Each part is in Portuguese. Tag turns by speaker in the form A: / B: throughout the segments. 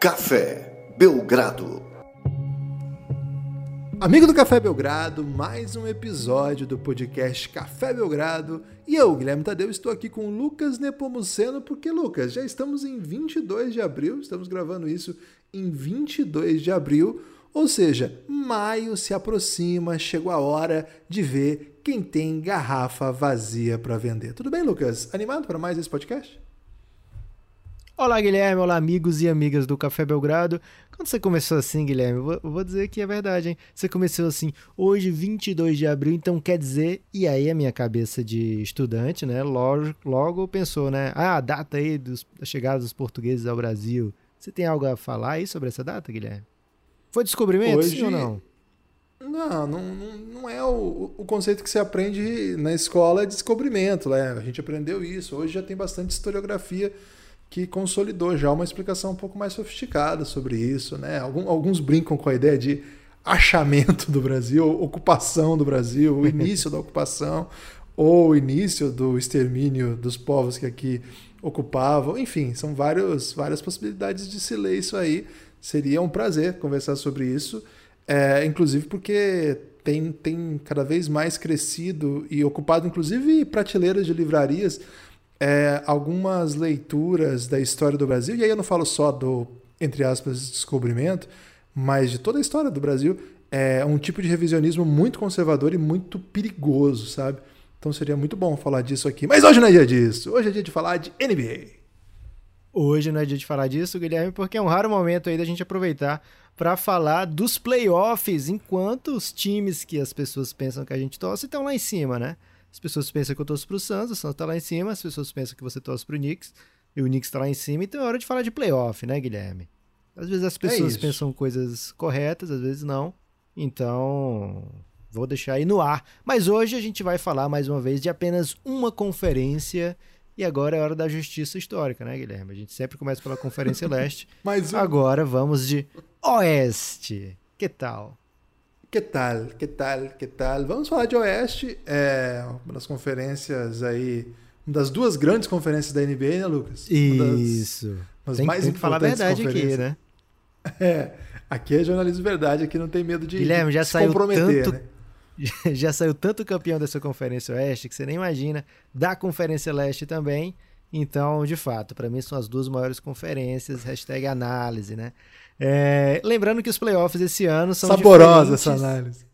A: Café Belgrado.
B: Amigo do Café Belgrado, mais um episódio do podcast Café Belgrado. E eu, Guilherme Tadeu, estou aqui com Lucas Nepomuceno, porque, Lucas, já estamos em 22 de abril, estamos gravando isso em 22 de abril, ou seja, maio se aproxima, chegou a hora de ver quem tem garrafa vazia para vender. Tudo bem, Lucas? Animado para mais esse podcast?
C: Olá, Guilherme. Olá, amigos e amigas do Café Belgrado. Quando você começou assim, Guilherme, eu vou, dizer que é verdade, hein? Você começou assim, hoje, 22 de abril, então quer dizer. E aí, a minha cabeça de estudante, né? Logo, logo pensou, né? Ah, a data aí dos, da chegada dos portugueses ao Brasil. Você tem algo a falar aí sobre essa data, Guilherme? Foi descobrimento, hoje... sim ou não?
B: Não, não, não é o, o conceito que se aprende na escola é descobrimento, né? A gente aprendeu isso. Hoje já tem bastante historiografia que consolidou já uma explicação um pouco mais sofisticada sobre isso. Né? alguns brincam com a ideia de achamento do Brasil, ocupação do Brasil, o início da ocupação, ou o início do extermínio dos povos que aqui ocupavam. Enfim, são vários, várias possibilidades de se ler isso aí. Seria um prazer conversar sobre isso, é, inclusive porque tem, tem cada vez mais crescido e ocupado, inclusive, prateleiras de livrarias é, algumas leituras da história do Brasil, e aí eu não falo só do, entre aspas, descobrimento, mas de toda a história do Brasil, é um tipo de revisionismo muito conservador e muito perigoso, sabe? Então seria muito bom falar disso aqui. Mas hoje não é dia disso. Hoje é dia de falar de NBA.
C: Hoje não é dia de falar disso, Guilherme, porque é um raro momento aí da gente aproveitar para falar dos playoffs, enquanto os times que as pessoas pensam que a gente torce estão lá em cima, né? As pessoas pensam que eu torço pro Suns, o Suns tá lá em cima, as pessoas pensam que você torce pro Knicks, e o Knicks tá lá em cima, então é hora de falar de playoff, né, Guilherme? Às vezes as é pessoas é pensam coisas corretas, às vezes não. Então, vou deixar aí no ar. Mas hoje a gente vai falar mais uma vez de apenas uma conferência. E agora é hora da justiça histórica, né, Guilherme? A gente sempre começa pela Conferência Leste. Mas agora vamos de Oeste. Que tal?
B: Que tal? Que tal? Que tal? Vamos falar de Oeste, é uma das conferências aí, uma das duas grandes conferências da NBA, né, Lucas?
C: Isso.
B: Tem, mais tem que falar a verdade aqui, né? É, aqui é jornalismo verdade, aqui não tem medo de,
C: Guilherme, já
B: se
C: saiu tanto,
B: né?
C: Já saiu tanto campeão dessa Conferência Oeste que você nem imagina, da Conferência Leste também. Então, de fato, para mim são as duas maiores conferências, hashtag análise, né? É, lembrando que os playoffs esse ano são
B: Saborosa essa análise.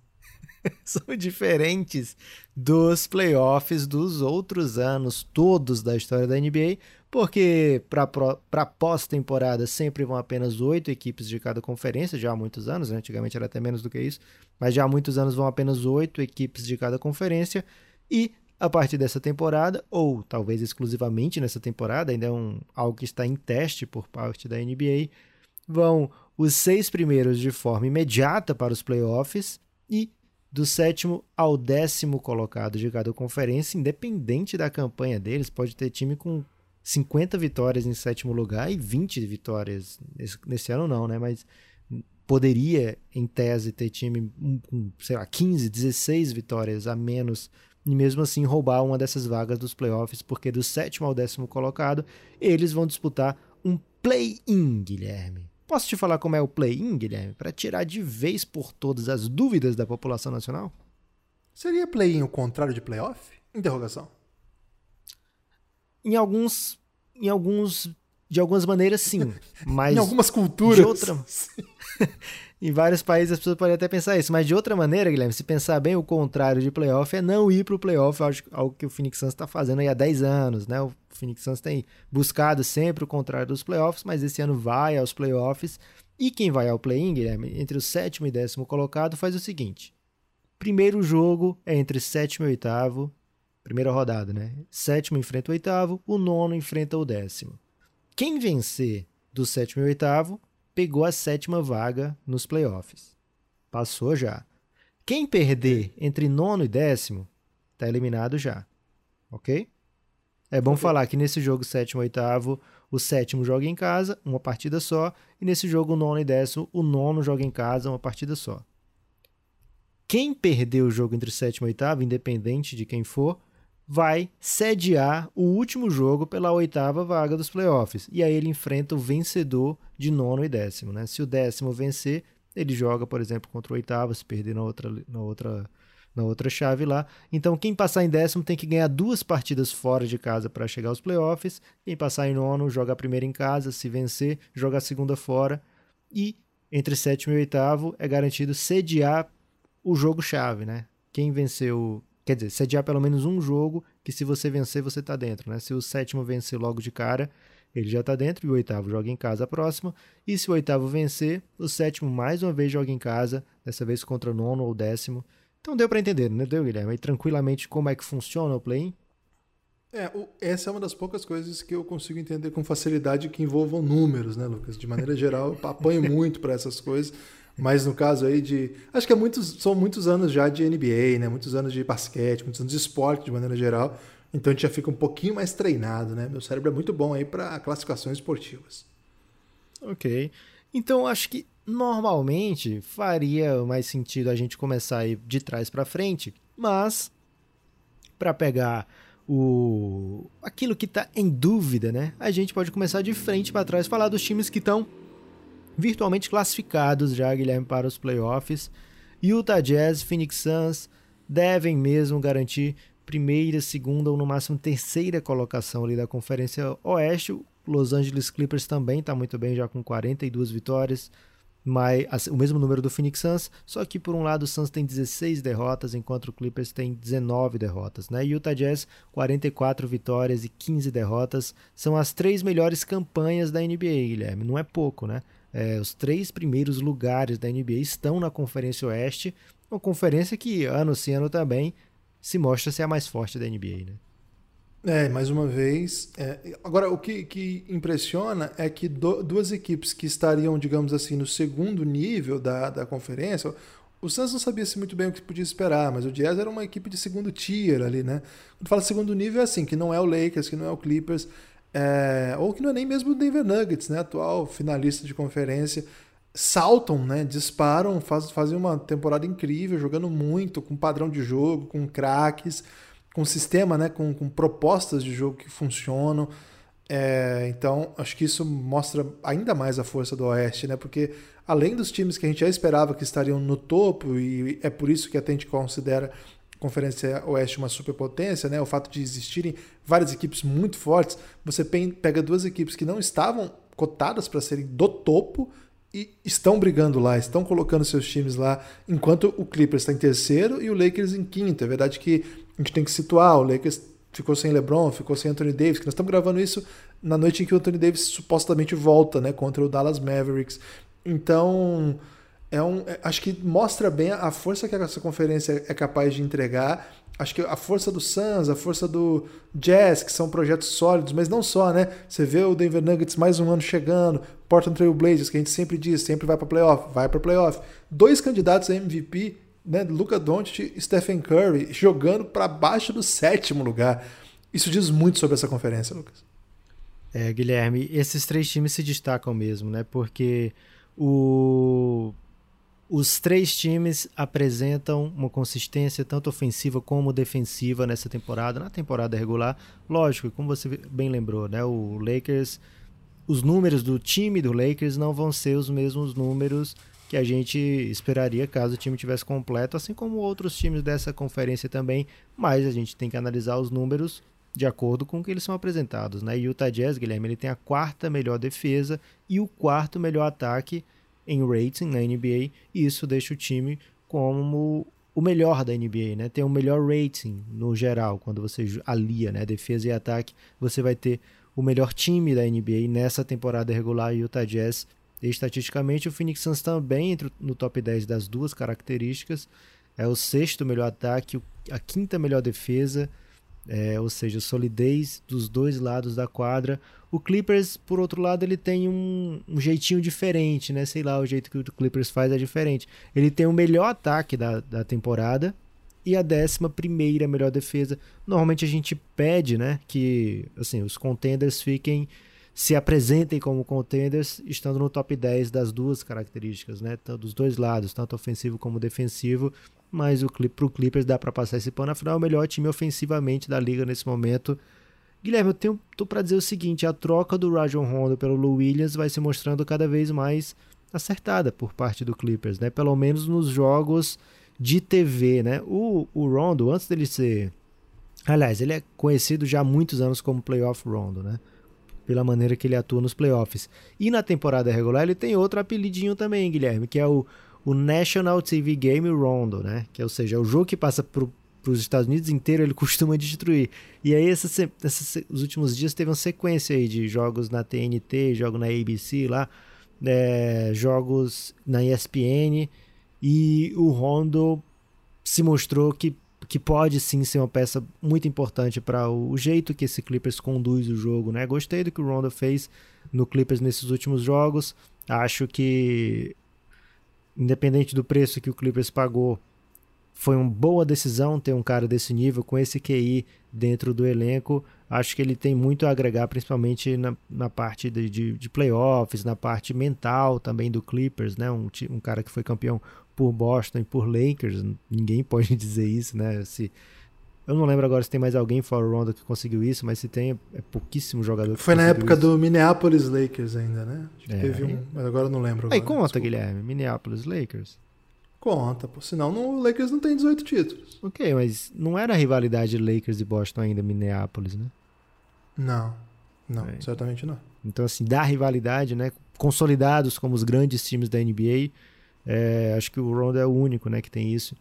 C: são diferentes dos playoffs dos outros anos todos da história da NBA, porque para pós-temporada sempre vão apenas oito equipes de cada conferência, já há muitos anos, né? antigamente era até menos do que isso, mas já há muitos anos vão apenas oito equipes de cada conferência, e a partir dessa temporada, ou talvez exclusivamente nessa temporada, ainda é um, algo que está em teste por parte da NBA, vão os seis primeiros de forma imediata para os playoffs e do sétimo ao décimo colocado de cada conferência, independente da campanha deles, pode ter time com 50 vitórias em sétimo lugar e 20 vitórias nesse, ano não, né? Mas poderia, em tese, ter time com, sei lá, 15, 16 vitórias a menos e mesmo assim roubar uma dessas vagas dos playoffs, porque do sétimo ao décimo colocado, eles vão disputar um play-in, Guilherme. Posso te falar como é o play-in, Guilherme, para tirar de vez por todas as dúvidas da população nacional?
B: Seria play-in o contrário de playoff? Interrogação.
C: Em alguns, em alguns, de algumas maneiras sim, mas
B: em algumas culturas.
C: De outra, em vários países as pessoas podem até pensar isso, mas de outra maneira, Guilherme, se pensar bem, o contrário de playoff é não ir para o playoff, algo que o Phoenix Suns está fazendo aí há 10 anos, né? O Phoenix Suns tem buscado sempre o contrário dos playoffs, mas esse ano vai aos playoffs. E quem vai ao play-in, Guilherme, entre o sétimo e décimo colocado, faz o seguinte: primeiro jogo é entre sétimo e oitavo, primeira rodada, né? Sétimo enfrenta o oitavo, o nono enfrenta o décimo. Quem vencer do sétimo e oitavo pegou a sétima vaga nos playoffs. Passou já. Quem perder entre nono e décimo está eliminado já. Ok? É bom okay. falar que nesse jogo sétimo e oitavo, o sétimo joga em casa, uma partida só, e nesse jogo nono e décimo, o nono joga em casa, uma partida só. Quem perdeu o jogo entre sétimo e oitavo, independente de quem for, vai sediar o último jogo pela oitava vaga dos playoffs. E aí ele enfrenta o vencedor de nono e décimo. Né? Se o décimo vencer, ele joga, por exemplo, contra o oitavo, se perder na outra, na outra, na outra chave lá. Então, quem passar em décimo tem que ganhar duas partidas fora de casa para chegar aos playoffs. Quem passar em nono joga a primeira em casa, se vencer, joga a segunda fora. E entre sétimo e oitavo é garantido sediar o jogo-chave, né? Quem venceu Quer dizer, sediar pelo menos um jogo que se você vencer, você está dentro. Né? Se o sétimo vencer logo de cara, ele já está dentro e o oitavo joga em casa a próxima. E se o oitavo vencer, o sétimo mais uma vez joga em casa, dessa vez contra o nono ou décimo. Então deu para entender, não deu, Guilherme? E tranquilamente como é que funciona o play-in?
B: É, o, essa é uma das poucas coisas que eu consigo entender com facilidade que envolvam números, né, Lucas? De maneira geral, eu apanho muito para essas coisas. Mas no caso aí de. Acho que é muitos, são muitos anos já de NBA, né? Muitos anos de basquete, muitos anos de esporte de maneira geral. Então a gente já fica um pouquinho mais treinado, né? Meu cérebro é muito bom aí para classificações esportivas.
C: Ok. Então acho que normalmente faria mais sentido a gente começar aí de trás para frente, mas para pegar o aquilo que está em dúvida, né? A gente pode começar de frente para trás, falar dos times que estão virtualmente classificados já, Guilherme, para os playoffs. Utah Jazz, Phoenix Suns devem mesmo garantir primeira, segunda ou no máximo terceira colocação ali da Conferência Oeste. Los Angeles Clippers também está muito bem, já com 42 vitórias, mas o mesmo número do Phoenix Suns, só que por um lado o Suns tem 16 derrotas, enquanto o Clippers tem 19 derrotas. Né? Utah Jazz, 44 vitórias e 15 derrotas, são as três melhores campanhas da NBA, Guilherme, não é pouco, né? É, os três primeiros lugares da NBA estão na Conferência Oeste, uma conferência que ano sim ano também se mostra ser a mais forte da NBA, né?
B: É, mais uma vez. É, agora, o que, que, impressiona é que do, duas equipes que estariam, digamos assim, no segundo nível da, da conferência, o Suns não sabia se muito bem o que podia esperar, mas o Jazz era uma equipe de segundo tier ali, né? Quando fala segundo nível é assim, que não é o Lakers, que não é o Clippers, é, ou que não é nem mesmo o Denver Nuggets, né, atual finalista de conferência, saltam, né, disparam, faz, fazem uma temporada incrível, jogando muito, com padrão de jogo, com craques, com sistema, né, com, com propostas de jogo que funcionam. É, então, acho que isso mostra ainda mais a força do Oeste, né? Porque além dos times que a gente já esperava que estariam no topo, e é por isso que a gente considera Conferência Oeste uma superpotência, né? O fato de existirem várias equipes muito fortes, você pega duas equipes que não estavam cotadas para serem do topo e estão brigando lá, estão colocando seus times lá, enquanto o Clippers está em terceiro e o Lakers em quinto. É verdade que a gente tem que situar, o Lakers ficou sem LeBron, ficou sem Anthony Davis, que nós estamos gravando isso na noite em que o Anthony Davis supostamente volta, né, contra o Dallas Mavericks. Então, é um, é, acho que mostra bem a força que essa conferência é capaz de entregar. Acho que a força do Suns, a força do Jazz, que são projetos sólidos, mas não só, né? Você vê o Denver Nuggets mais um ano chegando, Portland Trail Blazers, que a gente sempre diz, sempre vai para playoff, vai para playoff. Dois candidatos a MVP, né? Luca Doncic e Stephen Curry, jogando para baixo do sétimo lugar. Isso diz muito sobre essa conferência, Lucas.
C: É, Guilherme, esses três times se destacam mesmo, né? Porque o os três times apresentam uma consistência tanto ofensiva como defensiva nessa temporada, na temporada regular. Lógico, como você bem lembrou, né? O Lakers, os números do time do Lakers não vão ser os mesmos números que a gente esperaria caso o time tivesse completo, assim como outros times dessa conferência também, mas a gente tem que analisar os números de acordo com o que eles são apresentados, né? E o Utah Jazz, Guilherme, ele tem a quarta melhor defesa e o quarto melhor ataque em rating na NBA, e isso deixa o time como o melhor da NBA, né? Tem o melhor rating no geral, quando você alia, né, defesa e ataque, você vai ter o melhor time da NBA nessa temporada regular Utah Jazz. estatisticamente, o Phoenix Suns também entra no top 10 das duas características. É o sexto melhor ataque, a quinta melhor defesa, é, ou seja, solidez dos dois lados da quadra. O Clippers, por outro lado, ele tem um, um, jeitinho diferente, né? Sei lá, o jeito que o Clippers faz é diferente. Ele tem o melhor ataque da, da temporada e a décima primeira melhor defesa. Normalmente a gente pede, né, que assim, os contenders fiquem se apresentem como contenders estando no top 10 das duas características, né, dos dois lados, tanto ofensivo como defensivo mas o pro Clippers dá para passar esse pano, afinal é o melhor time ofensivamente da liga nesse momento. Guilherme, eu tenho, tô para dizer o seguinte, a troca do Rajon Rondo pelo Lou Williams vai se mostrando cada vez mais acertada por parte do Clippers, né? Pelo menos nos jogos de TV, né? O, o Rondo, antes dele ser... Aliás, ele é conhecido já há muitos anos como Playoff Rondo, né? Pela maneira que ele atua nos playoffs. E na temporada regular ele tem outro apelidinho também, Guilherme, que é o, o National TV Game Rondo, né? Que, ou seja, é o jogo que passa para os Estados Unidos inteiro, ele costuma destruir. E aí, essa, essa, os últimos dias teve uma sequência aí de jogos na TNT, jogo na ABC lá, é, jogos na ESPN, e o Rondo se mostrou que, que pode sim ser uma peça muito importante para o, jeito que esse Clippers conduz o jogo, né? Gostei do que o Rondo fez no Clippers nesses últimos jogos. Acho que independente do preço que o Clippers pagou, foi uma boa decisão ter um cara desse nível, com esse QI dentro do elenco. Acho que ele tem muito a agregar, principalmente na, na parte de, de, de playoffs, na parte mental também do Clippers, né? Um, um cara que foi campeão por Boston e por Lakers. Ninguém pode dizer isso, né? Se, eu não lembro agora se tem mais alguém fora o Rondo que conseguiu isso, mas se tem, é pouquíssimo jogador.
B: Foi na época isso. do Minneapolis Lakers ainda, né? Acho que é, teve um, mas agora eu não lembro.
C: Aí conta, desculpa. Guilherme, Minneapolis Lakers.
B: Conta, pô. Senão no Lakers não tem 18 títulos.
C: Ok, mas não era a rivalidade Lakers e Boston ainda, Minneapolis, né?
B: Não. Não, é. certamente não.
C: Então, assim, da rivalidade, né? Consolidados como os grandes times da NBA. É, acho que o Rondo é o único, né, que tem isso.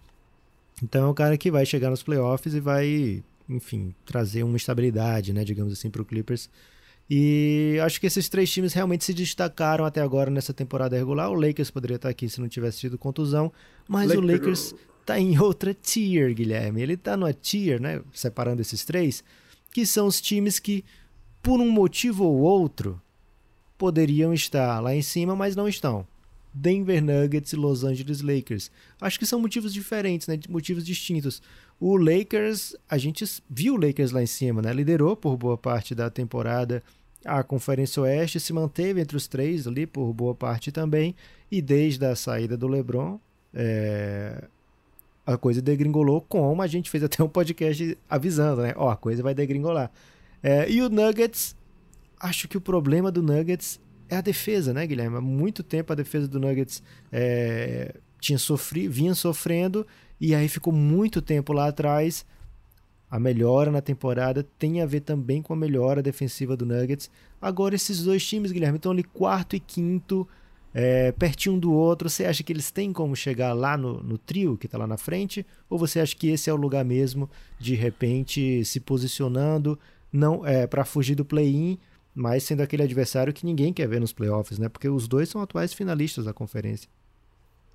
C: Então é um cara que vai chegar nos playoffs e vai, enfim, trazer uma estabilidade, né, digamos assim, para o Clippers e acho que esses três times realmente se destacaram até agora nessa temporada regular. O Lakers poderia estar aqui se não tivesse tido contusão, mas Lakers. o Lakers está em outra tier, Guilherme. Ele está numa tier, né, separando esses três, que são os times que, por um motivo ou outro, poderiam estar lá em cima, mas não estão. Denver Nuggets e Los Angeles Lakers. Acho que são motivos diferentes, né? motivos distintos. O Lakers, a gente viu o Lakers lá em cima, né? Liderou por boa parte da temporada a Conferência Oeste, se manteve entre os três ali por boa parte também. E desde a saída do LeBron, é... a coisa degringolou, como a gente fez até um podcast avisando, né? Ó, oh, a coisa vai degringolar. É... e o Nuggets, acho que o problema do Nuggets é a defesa, né, Guilherme? Há muito tempo a defesa do Nuggets é, tinha sofrido, vinha sofrendo e aí ficou muito tempo lá atrás. A melhora na temporada tem a ver também com a melhora defensiva do Nuggets. Agora esses dois times, Guilherme, estão ali quarto e quinto, é, pertinho um do outro. Você acha que eles têm como chegar lá no, no trio que está lá na frente? Ou você acha que esse é o lugar mesmo, de repente, se posicionando não é para fugir do play-in, mas sendo aquele adversário que ninguém quer ver nos playoffs, né? Porque os dois são atuais finalistas da conferência.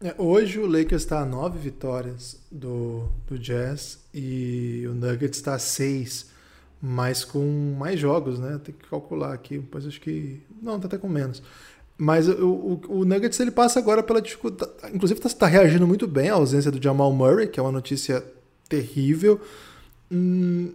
B: É, hoje o Lakers está a nove vitórias do, do Jazz e o Nuggets está a seis, mas com mais jogos, né? Tem que calcular aqui, depois acho que. Não, tá até com menos. Mas o, o, o Nuggets ele passa agora pela dificuldade. Inclusive está tá reagindo muito bem à ausência do Jamal Murray, que é uma notícia terrível. Hum,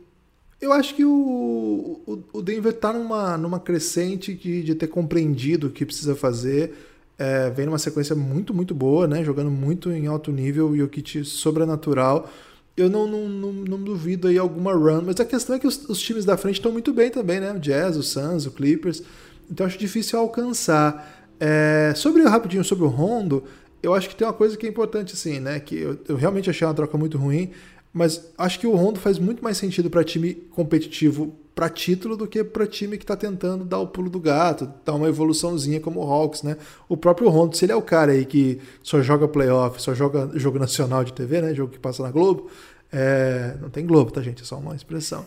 B: eu acho que o, o, Denver está numa, numa crescente de, de ter compreendido o que precisa fazer é, vem numa sequência muito, muito boa, né? Jogando muito em alto nível e o kit sobrenatural. Eu não, não, não, não, duvido aí alguma run, mas a questão é que os, os times da frente estão muito bem também, né? O Jazz, o Suns, o Clippers. Então acho difícil alcançar. É, sobre rapidinho sobre o Rondo, eu acho que tem uma coisa que é importante assim, né? Que eu, eu realmente achei uma troca muito ruim, mas acho que o Rondo faz muito mais sentido para time competitivo para título do que para time que está tentando dar o pulo do gato, dar uma evoluçãozinha como o Hawks, né? O próprio Rondo, se ele é o cara aí que só joga playoff, só joga jogo nacional de TV, né? Jogo que passa na Globo, é... não tem Globo, tá gente? É só uma expressão.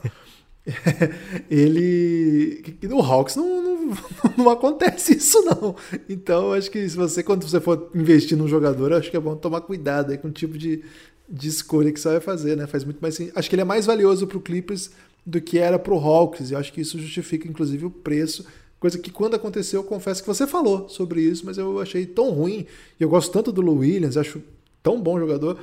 B: ele no Hawks não, não, não, acontece isso não então acho que se você quando você for investir num jogador acho que é bom tomar cuidado aí com o tipo de, de escolha que você vai fazer né faz muito mais acho que ele é mais valioso para o Clippers do que era para o Hawks. E acho que isso justifica, inclusive, o preço. Coisa que quando aconteceu, eu confesso que você falou sobre isso, mas eu achei tão ruim. E eu gosto tanto do Lou Williams, acho tão bom jogador,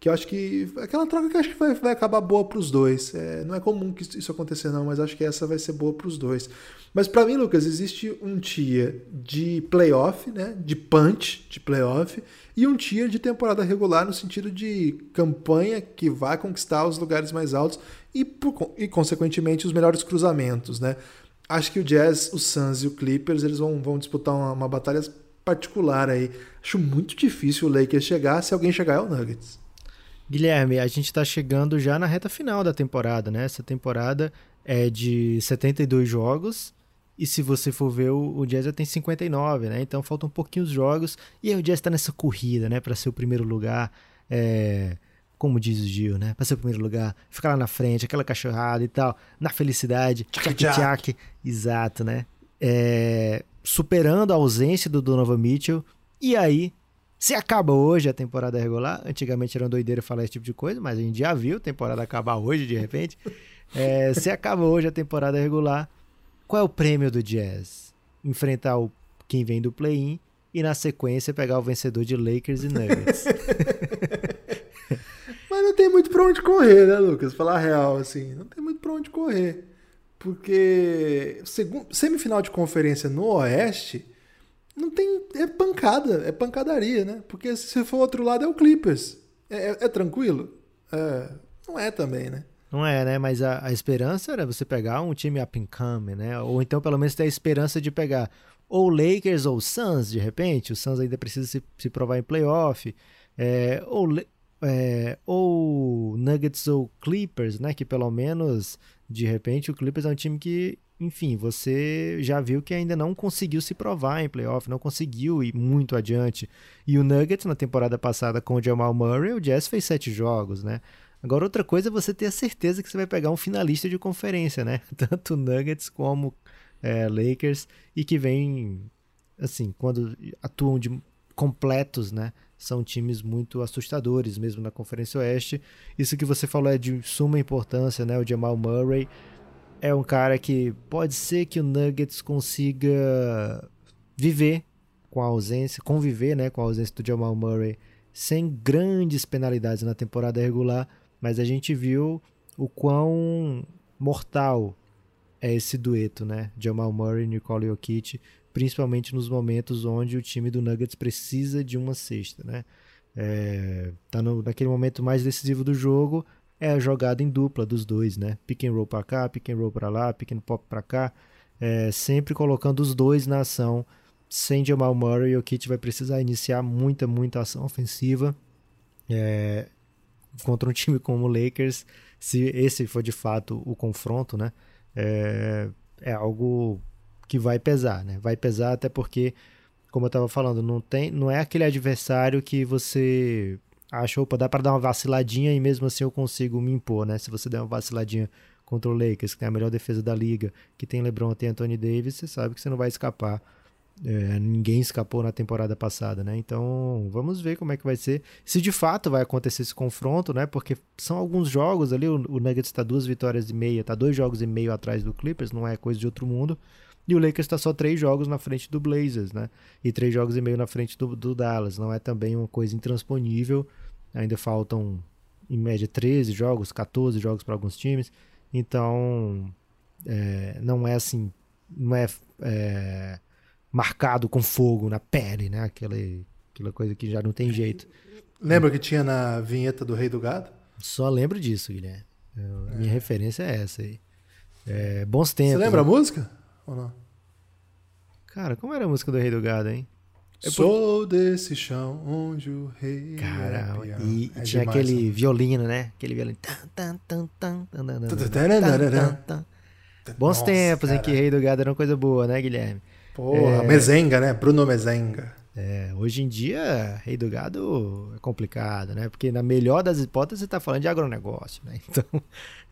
B: que eu acho que. Aquela troca que eu acho que vai, vai acabar boa para os dois. É, não é comum que isso acontecer, não, mas acho que essa vai ser boa para os dois. Mas para mim, Lucas, existe um tier de playoff, né? De punch de playoff, e um tier de temporada regular no sentido de campanha que vai conquistar os lugares mais altos e, por, e consequentemente, os melhores cruzamentos, né? Acho que o Jazz, o Suns e o Clippers eles vão, vão disputar uma, uma batalha particular aí. Acho muito difícil o Lakers chegar. Se alguém chegar, é o Nuggets.
C: Guilherme, a gente está chegando já na reta final da temporada, né? Essa temporada é de 72 jogos. E se você for ver, o, Jazz já tem 59, né? Então faltam um pouquinho os jogos. E aí o Jazz está nessa corrida, né? Para ser o primeiro lugar. É, como diz o Gil, né? Para ser o primeiro lugar. Ficar lá na frente, aquela cachorrada e tal. Na felicidade. Tchac, tchac. Exato, né? É, superando a ausência do Donovan Mitchell. E aí se acaba hoje a temporada regular, antigamente era uma doideira falar esse tipo de coisa, mas a gente já viu a temporada acabar hoje de repente. É, se acaba hoje a temporada regular, qual é o prêmio do Jazz? Enfrentar o, quem vem do play-in e na sequência pegar o vencedor de Lakers e Nuggets.
B: mas não tem muito pra onde correr, né, Lucas? Falar real, assim. Não tem muito pra onde correr. Porque semifinal de conferência no Oeste não tem. É pancada, é pancadaria, né? Porque se for outro lado é o Clippers. É, é, é tranquilo? É, não é também, né?
C: Não é, né? Mas a, a, esperança era você pegar um time up and coming, né? Ou então pelo menos ter a esperança de pegar ou Lakers ou Suns, de repente. O Suns ainda precisa se, se provar em playoff. É, ou, é, ou Nuggets ou Clippers, né? Que pelo menos, de repente, o Clippers é um time que enfim, você já viu que ainda não conseguiu se provar em playoff, não conseguiu ir muito adiante. E o Nuggets, na temporada passada com o Jamal Murray, o Jazz fez sete jogos, né? Agora, outra coisa é você ter a certeza que você vai pegar um finalista de conferência, né? Tanto Nuggets como é, Lakers, e que vem, assim, quando atuam de completos, né? São times muito assustadores, mesmo na Conferência Oeste. Isso que você falou é de suma importância, né? O Jamal Murray é um cara que pode ser que o Nuggets consiga viver com a ausência, conviver né, com a ausência do Jamal Murray sem grandes penalidades na temporada regular, mas a gente viu o quão mortal é esse dueto, né? Jamal Murray e Nicole Jokic, principalmente nos momentos onde o time do Nuggets precisa de uma cesta, né? É, tá no, naquele momento mais decisivo do jogo, é a jogada em dupla dos dois, né? Pick and roll para cá, pick and roll para lá, pick and pop para cá, é, sempre colocando os dois na ação. Sem Jamal Murray, o Kit vai precisar iniciar muita, muita ação ofensiva é, contra um time como o Lakers. Se esse for de fato o confronto, né? É, é algo que vai pesar, né? Vai pesar até porque, como eu estava falando, não tem, não é aquele adversário que você acho, opa, dá para dar uma vaciladinha e mesmo assim eu consigo me impor, né? Se você der uma vaciladinha contra o Lakers, que tem a melhor defesa da liga, que tem LeBron, tem Anthony Davis, você sabe que você não vai escapar. É, ninguém escapou na temporada passada, né? Então, vamos ver como é que vai ser. Se de fato vai acontecer esse confronto, né? Porque são alguns jogos ali, o, o Nuggets está duas vitórias e meia, tá dois jogos e meio atrás do Clippers, não é coisa de outro mundo. E o Lakers está só três jogos na frente do Blazers, né? E três jogos e meio na frente do, do Dallas. Não é também uma coisa intransponível. Ainda faltam, em média, 13 jogos, 14 jogos para alguns times. Então, é, não é assim, não é, é, marcado com fogo na pele, né? Aquela, aquela coisa que já não tem jeito.
B: Lembra que tinha na vinheta do Rei do Gado?
C: Só lembro disso, Guilherme. Eu, é. Minha referência é essa aí. É, bons tempos. Você
B: lembra né? a música? Ou não?
C: Cara, como era a música do Rei do Gado, hein?
B: É Sou desse chão onde o rei.
C: Cara, é e é tinha demais, aquele né? violino, né? Aquele violino. Bons tempos cara. em que Rei do Gado era uma coisa boa, né, Guilherme?
B: Porra, é... Mezenga, né? Bruno Mezenga.
C: É, hoje em dia, Rei do Gado é complicado, né? Porque na melhor das hipóteses você está falando de agronegócio, né? Então.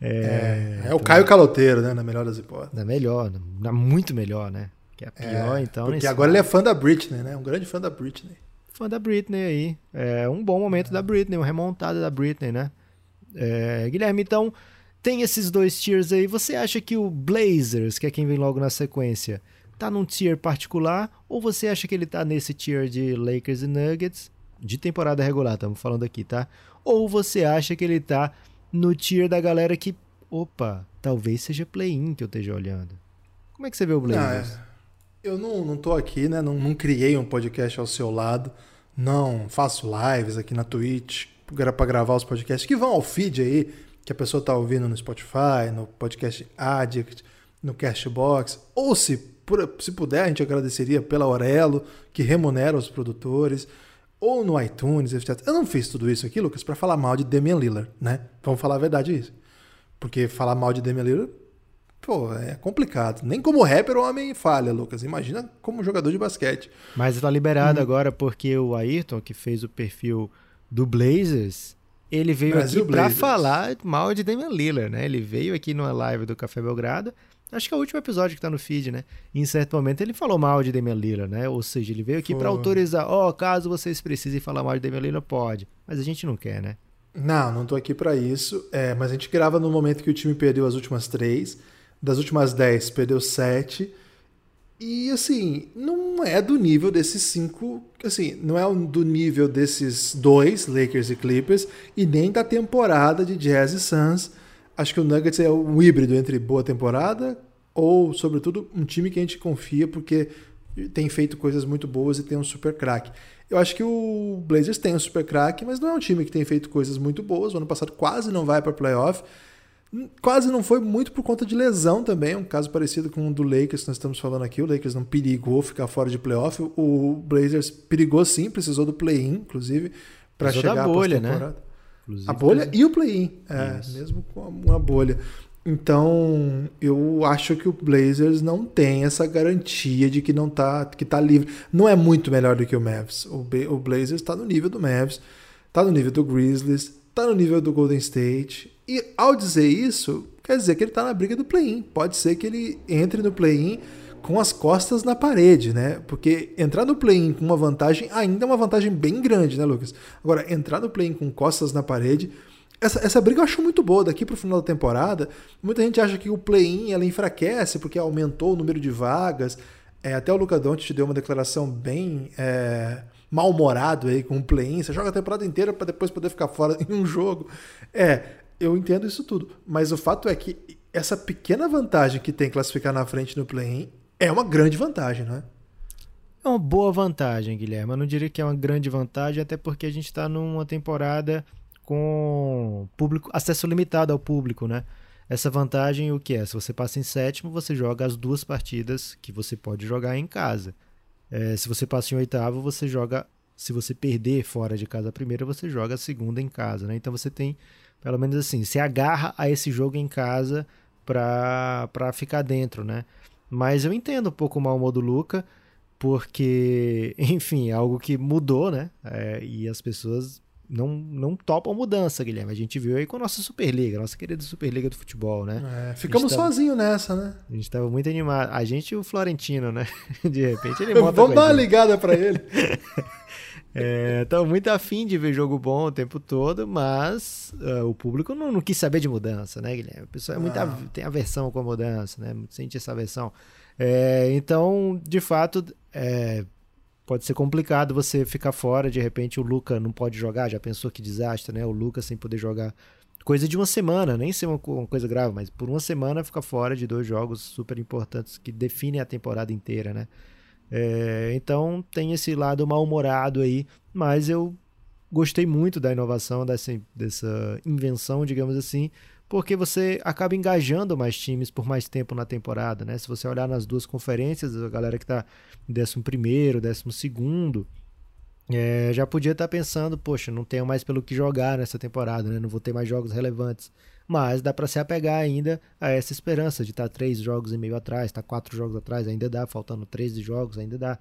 B: É, é, é o então Caio Caloteiro, né? Na melhor das hipóteses.
C: Na melhor, na muito melhor, né? Que é a pior, é, então.
B: Porque agora ele é fã da Britney, né? Um grande fã da Britney.
C: Fã da Britney aí. É um bom momento é. da Britney, uma remontada da Britney, né? É, Guilherme, então, tem esses dois tiers aí. Você acha que o Blazers, que é quem vem logo na sequência, tá num tier particular? Ou você acha que ele tá nesse tier de Lakers e Nuggets? De temporada regular, estamos falando aqui, tá? Ou você acha que ele tá no tier da galera que, opa, talvez seja play-in que eu esteja olhando? Como é que você vê o Blazers?
B: Ah, eu não, não tô aqui, né? Não, não criei um podcast ao seu lado. Não faço lives aqui na Twitch para gravar os podcasts que vão ao feed aí, que a pessoa tá ouvindo no Spotify, no podcast Addict, no Cashbox, ou se se puder, a gente agradeceria pela Aurelo, que remunera os produtores, ou no iTunes, etc. Eu não fiz tudo isso aqui, Lucas, para falar mal de Damian Lillard, né? Vamos falar a verdade isso. Porque falar mal de Damian Lillard, pô, é complicado. Nem como rapper o homem falha, Lucas. Imagina como jogador de basquete.
C: Mas está liberado hum. agora porque o Ayrton, que fez o perfil do Blazers, ele veio Brasil aqui para falar mal de Damian Lillard, né? Ele veio aqui numa live do Café Belgrado Acho que é o último episódio que tá no feed, né? em certo momento ele falou mal de Damian Lillard, né? Ou seja, ele veio aqui para autorizar, ó, oh, caso vocês precisem falar mal de Damian Lillard, pode. Mas a gente não quer, né?
B: Não, não tô aqui para isso. É, mas a gente grava no momento que o time perdeu as últimas três. Das últimas dez, perdeu sete. E assim, não é do nível desses cinco. Assim, não é do nível desses dois, Lakers e Clippers, e nem da temporada de Jazz e Suns acho que o Nuggets é um híbrido entre boa temporada ou, sobretudo, um time que a gente confia porque tem feito coisas muito boas e tem um super craque. Eu acho que o Blazers tem um super craque, mas não é um time que tem feito coisas muito boas. O ano passado quase não vai para playoff. Quase não foi muito por conta de lesão também, um caso parecido com o do Lakers que nós estamos falando aqui. O Lakers não perigou ficar fora de playoff. O Blazers perigou sim, precisou do play-in, inclusive, para chegar
C: da bolha, né?
B: Inclusive, a bolha e o play-in. É, mesmo com uma bolha. Então, eu acho que o Blazers não tem essa garantia de que não tá, que tá livre. Não é muito melhor do que o Mavs. O, o Blazers está no nível do Mavs, está no nível do Grizzlies, está no nível do Golden State. E ao dizer isso, quer dizer que ele está na briga do play-in. Pode ser que ele entre no play-in com as costas na parede, né? Porque entrar no play-in com uma vantagem ainda é uma vantagem bem grande, né, Lucas? Agora, entrar no play-in com costas na parede, essa, essa briga eu acho muito boa. Daqui para o final da temporada, muita gente acha que o play-in ela enfraquece porque aumentou o número de vagas. É, até o Luca Doncic deu uma declaração bem é, mal-humorado aí com o play-in. Você joga a temporada inteira para depois poder ficar fora em um jogo. É, eu entendo isso tudo. Mas o fato é que essa pequena vantagem que tem classificar na frente no play-in é uma grande vantagem, não é?
C: É uma boa vantagem, Guilherme. Eu não diria que é uma grande vantagem, até porque a gente está numa temporada com público, acesso limitado ao público, né? Essa vantagem, o que é? Se você passa em sétimo, você joga as duas partidas que você pode jogar em casa. É, se você passa em oitavo, você joga. Se você perder fora de casa a primeira, você joga a segunda em casa, né? Então você tem, pelo menos assim, se agarra a esse jogo em casa para ficar dentro, né? Mas eu entendo um pouco o mal humor do Luca, porque, enfim, é algo que mudou, né? É, e as pessoas não, não topam mudança, Guilherme. A gente viu aí com a nossa Superliga, a nossa querida Superliga do futebol, né?
B: É, ficamos sozinhos nessa, né?
C: A gente estava muito animado. A gente e o Florentino, né? De repente ele monta
B: Vamos dar uma ligada para ele.
C: É, muito afim de ver jogo bom o tempo todo, mas uh, o público não, não, quis saber de mudança, né, Guilherme? O pessoal é muito, ah. tem aversão com a mudança, né? Sente essa aversão. É, então, de fato, é, pode ser complicado você ficar fora. De repente, o Luca não pode jogar. Já pensou que desastre, né? O Luca sem poder jogar. Coisa de uma semana, nem ser uma, uma coisa grave, mas por uma semana fica fora de dois jogos super importantes que definem a temporada inteira, né? É, então tem esse lado mal-humorado aí, mas eu gostei muito da inovação, dessa, dessa invenção, digamos assim, porque você acaba engajando mais times por mais tempo na temporada, né? Se você olhar nas duas conferências, a galera que está em 11º, 12º, é, já podia estar tá pensando, poxa, não tenho mais pelo que jogar nessa temporada, né? Não vou ter mais jogos relevantes mas dá para se apegar ainda a essa esperança de estar tá três jogos e meio atrás, estar tá quatro jogos atrás, ainda dá, faltando 13 jogos, ainda dá.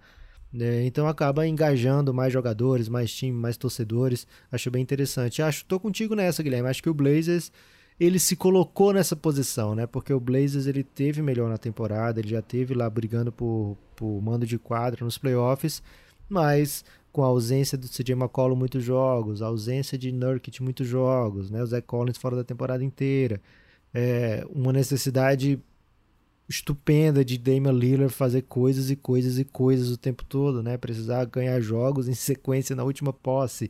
C: É, então acaba engajando mais jogadores, mais time, mais torcedores. Acho bem interessante. Acho, tô contigo nessa, Guilherme. Acho que o Blazers ele se colocou nessa posição, né? Porque o Blazers ele teve melhor na temporada, ele já teve lá brigando por, por mando de quadra nos playoffs, mas com a ausência do CJ McCollum muitos jogos, a ausência de Nurkic muitos jogos, né? O Zach Collins fora da temporada inteira, é, uma necessidade estupenda de Damian Lillard fazer coisas e coisas e coisas o tempo todo, né? Precisar ganhar jogos em sequência na última posse.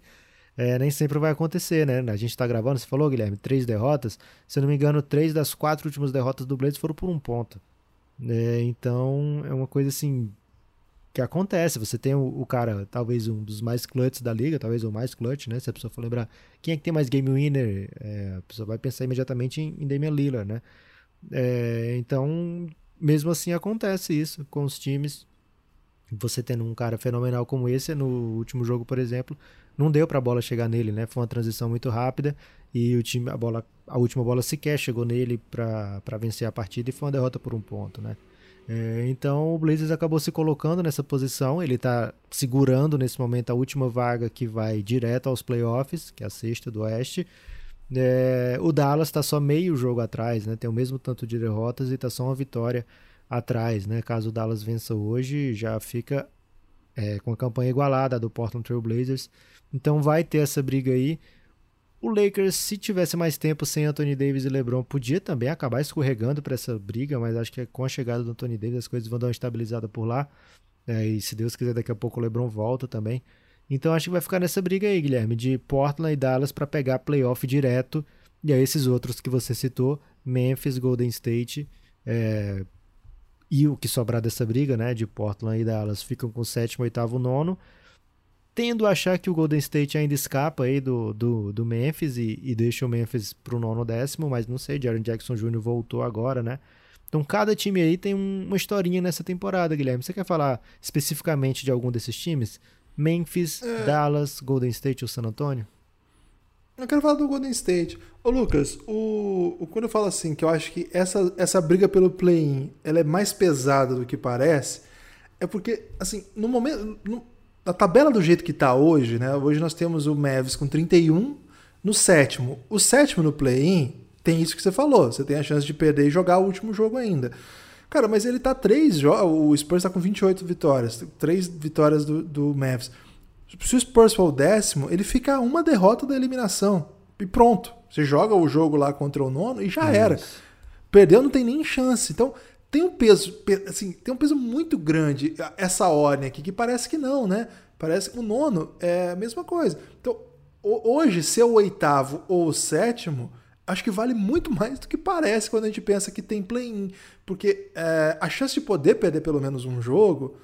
C: é, nem sempre vai acontecer, né? A gente está gravando, você falou, Guilherme, três derrotas. Se eu não me engano, três das quatro últimas derrotas do Blazers foram por um ponto. É, então, é uma coisa assim que acontece. Você tem o, o, cara, talvez um dos mais clutches da liga, talvez o mais clutch, né? Se a pessoa for lembrar quem é que tem mais game winner, é, a pessoa vai pensar imediatamente em, em Damian Lillard, né? É, então, mesmo assim acontece isso com os times. Você tendo um cara fenomenal como esse, no último jogo, por exemplo, não deu para a bola chegar nele, né? Foi uma transição muito rápida e o time, a bola, a última bola sequer chegou nele para vencer a partida e foi uma derrota por um ponto, né? É, então o Blazers acabou se colocando nessa posição, ele está segurando nesse momento a última vaga que vai direto aos playoffs, que é a sexta do Oeste. É, o Dallas está só meio jogo atrás, né? Tem o mesmo tanto de derrotas e está só uma vitória atrás, né? Caso o Dallas vença hoje, já fica é, com a campanha igualada do Portland Trail Blazers. Então vai ter essa briga aí. O Lakers, se tivesse mais tempo sem Anthony Davis e LeBron, podia também acabar escorregando para essa briga, mas acho que com a chegada do Anthony Davis as coisas vão dar uma estabilizada por lá. É, e se Deus quiser, daqui a pouco o LeBron volta também. Então acho que vai ficar nessa briga aí, Guilherme, de Portland e Dallas para pegar playoff direto. E aí esses outros que você citou, Memphis, Golden State, é, e o que sobrar dessa briga, né, de Portland e Dallas, ficam com sétimo, oitavo, nono. Tendo a achar que o Golden State ainda escapa aí do, do, do Memphis e, e deixa o Memphis pro nono décimo, mas não sei, Jaron Jackson Jr. voltou agora, né? Então cada time aí tem um, uma historinha nessa temporada, Guilherme. Você quer falar especificamente de algum desses times? Memphis, é... Dallas, Golden State ou San Antonio?
B: Eu quero falar do Golden State. Ô Lucas, o, o, quando eu falo assim, que eu acho que essa, essa briga pelo play-in ela é mais pesada do que parece, é porque, assim, no momento. No, na tabela do jeito que está hoje, né? Hoje nós temos o Mavis com 31 no sétimo. O sétimo no play-in tem isso que você falou. Você tem a chance de perder e jogar o último jogo ainda. Cara, mas ele tá três jogos. O Spurs tá com 28 vitórias. Três vitórias do, do Mavs. Se o Spurs for o décimo, ele fica a uma derrota da eliminação. E pronto. Você joga o jogo lá contra o nono e já é era. Isso. Perdeu, não tem nem chance. Então, tem um peso, assim, tem um peso muito grande essa ordem aqui, que parece que não, né? Parece que o nono é a mesma coisa. Então, hoje, ser o oitavo ou o sétimo, acho que vale muito mais do que parece quando a gente pensa que tem play-in. Porque é, a chance de poder perder pelo menos um jogo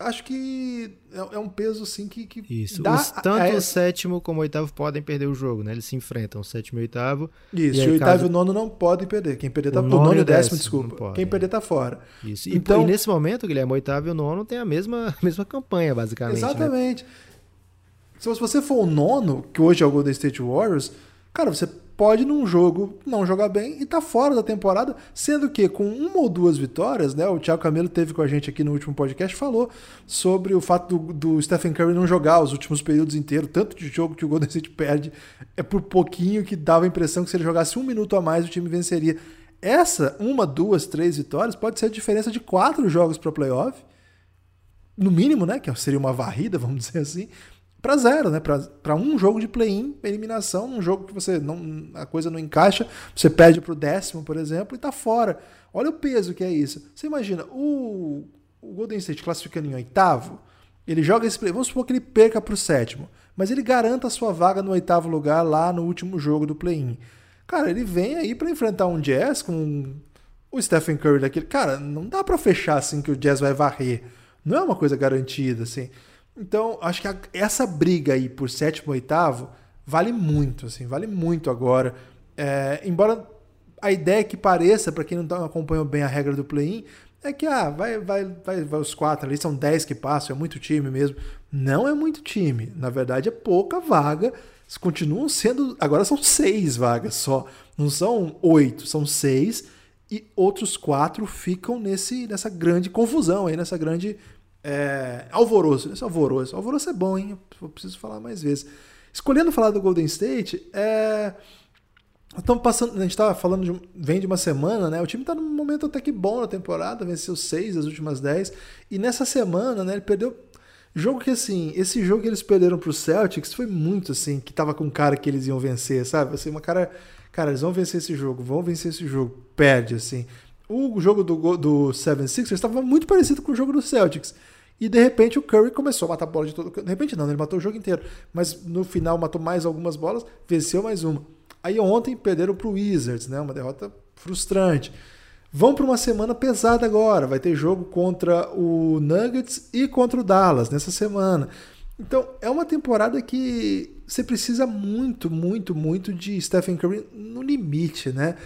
B: acho que é, é, um peso assim que, que
C: isso. dá Os, tanto a, a, o sétimo como o oitavo podem perder o jogo né? Eles se enfrentam o sétimo e o oitavo.
B: Isso e, o oitavo caso... e o nono não podem perder. Quem perder tá o, nono, o nono e o décimo, décimo desculpa. quem perder tá fora.
C: Isso. Então e, e, nesse momento Guilherme o oitavo e o nono tem a mesma mesma campanha basicamente
B: né? exatamente. Né? se você for o nono que hoje é o Golden State Warriors cara você pode num jogo não jogar bem e tá fora da temporada, sendo que com uma ou duas vitórias, né? O Thiago Camelo teve com a gente aqui no último podcast falou sobre o fato do, do Stephen Curry não jogar os últimos períodos inteiros, tanto de jogo que o Golden State perde, é por pouquinho que dava a impressão que se ele jogasse um minuto a mais o time venceria. Essa, uma, duas, três vitórias pode ser a diferença de quatro jogos para playoff, no mínimo, né? Que seria uma varrida, vamos dizer assim para zero, né? Para um jogo de play-in, eliminação, um jogo que você não a coisa não encaixa, você perde para o décimo, por exemplo, e tá fora. Olha o peso que é isso. Você imagina o, o Golden State classificando em oitavo, ele joga esse play, vamos supor que ele perca para o sétimo, mas ele garanta a sua vaga no oitavo lugar lá no último jogo do play-in. Cara, ele vem aí para enfrentar um Jazz com o Stephen Curry daquele. Cara, não dá para fechar assim que o Jazz vai varrer. Não é uma coisa garantida assim. Então, acho que a, essa briga aí por sétimo oitavo vale muito, assim, vale muito agora. É, embora a ideia que pareça, para quem não acompanhou bem a regra do play-in, é que ah, vai, vai, vai, vai os quatro ali, são dez que passam, é muito time mesmo. Não é muito time. Na verdade, é pouca vaga. Continuam sendo. Agora são seis vagas só. Não são oito, são seis. E outros quatro ficam nesse, nessa grande confusão aí, nessa grande é, alvoroço, esse alvoroço. Alvoroço é bom, hein? Eu preciso falar mais vezes. Escolhendo falar do Golden State, é. Estamos passando, a gente estava falando, de, vem de uma semana, né? O time está num momento até que bom na temporada, venceu seis das últimas dez. E nessa semana, né, ele perdeu. Jogo que assim, esse jogo que eles perderam para o Celtics foi muito assim, que tava com cara que eles iam vencer, sabe? Assim, uma cara, cara, eles vão vencer esse jogo, vão vencer esse jogo, perde assim. O jogo do, do 76ers estava muito parecido com o jogo do Celtics. E de repente o Curry começou a matar bola de todo. De repente não, né? ele matou o jogo inteiro. Mas no final matou mais algumas bolas, venceu mais uma. Aí ontem perderam para o Wizards, né? Uma derrota frustrante. Vão para uma semana pesada agora. Vai ter jogo contra o Nuggets e contra o Dallas nessa semana. Então é uma temporada que você precisa muito, muito, muito de Stephen Curry no limite, né?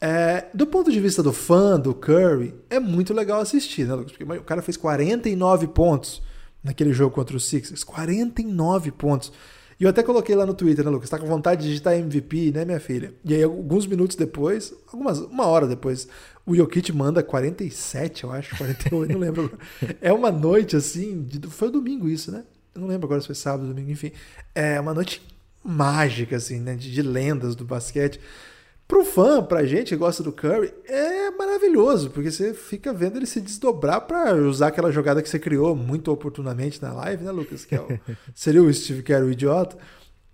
B: É, do ponto de vista do fã do Curry, é muito legal assistir, né, Lucas? Porque o cara fez 49 pontos naquele jogo contra o Sixers. 49 pontos. E eu até coloquei lá no Twitter, né, Lucas? Tá com vontade de digitar MVP, né, minha filha? E aí, alguns minutos depois, algumas, uma hora depois, o Jokic manda 47, eu acho, 48, não lembro. É uma noite assim, de, foi o domingo isso, né? Eu não lembro agora se foi sábado, domingo, enfim. É uma noite mágica, assim, né? De, de lendas do basquete. Pro fã, pra gente que gosta do Curry, é maravilhoso, porque você fica vendo ele se desdobrar para usar aquela jogada que você criou muito oportunamente na live, né, Lucas? Que é o, seria o Steve Kerr o idiota.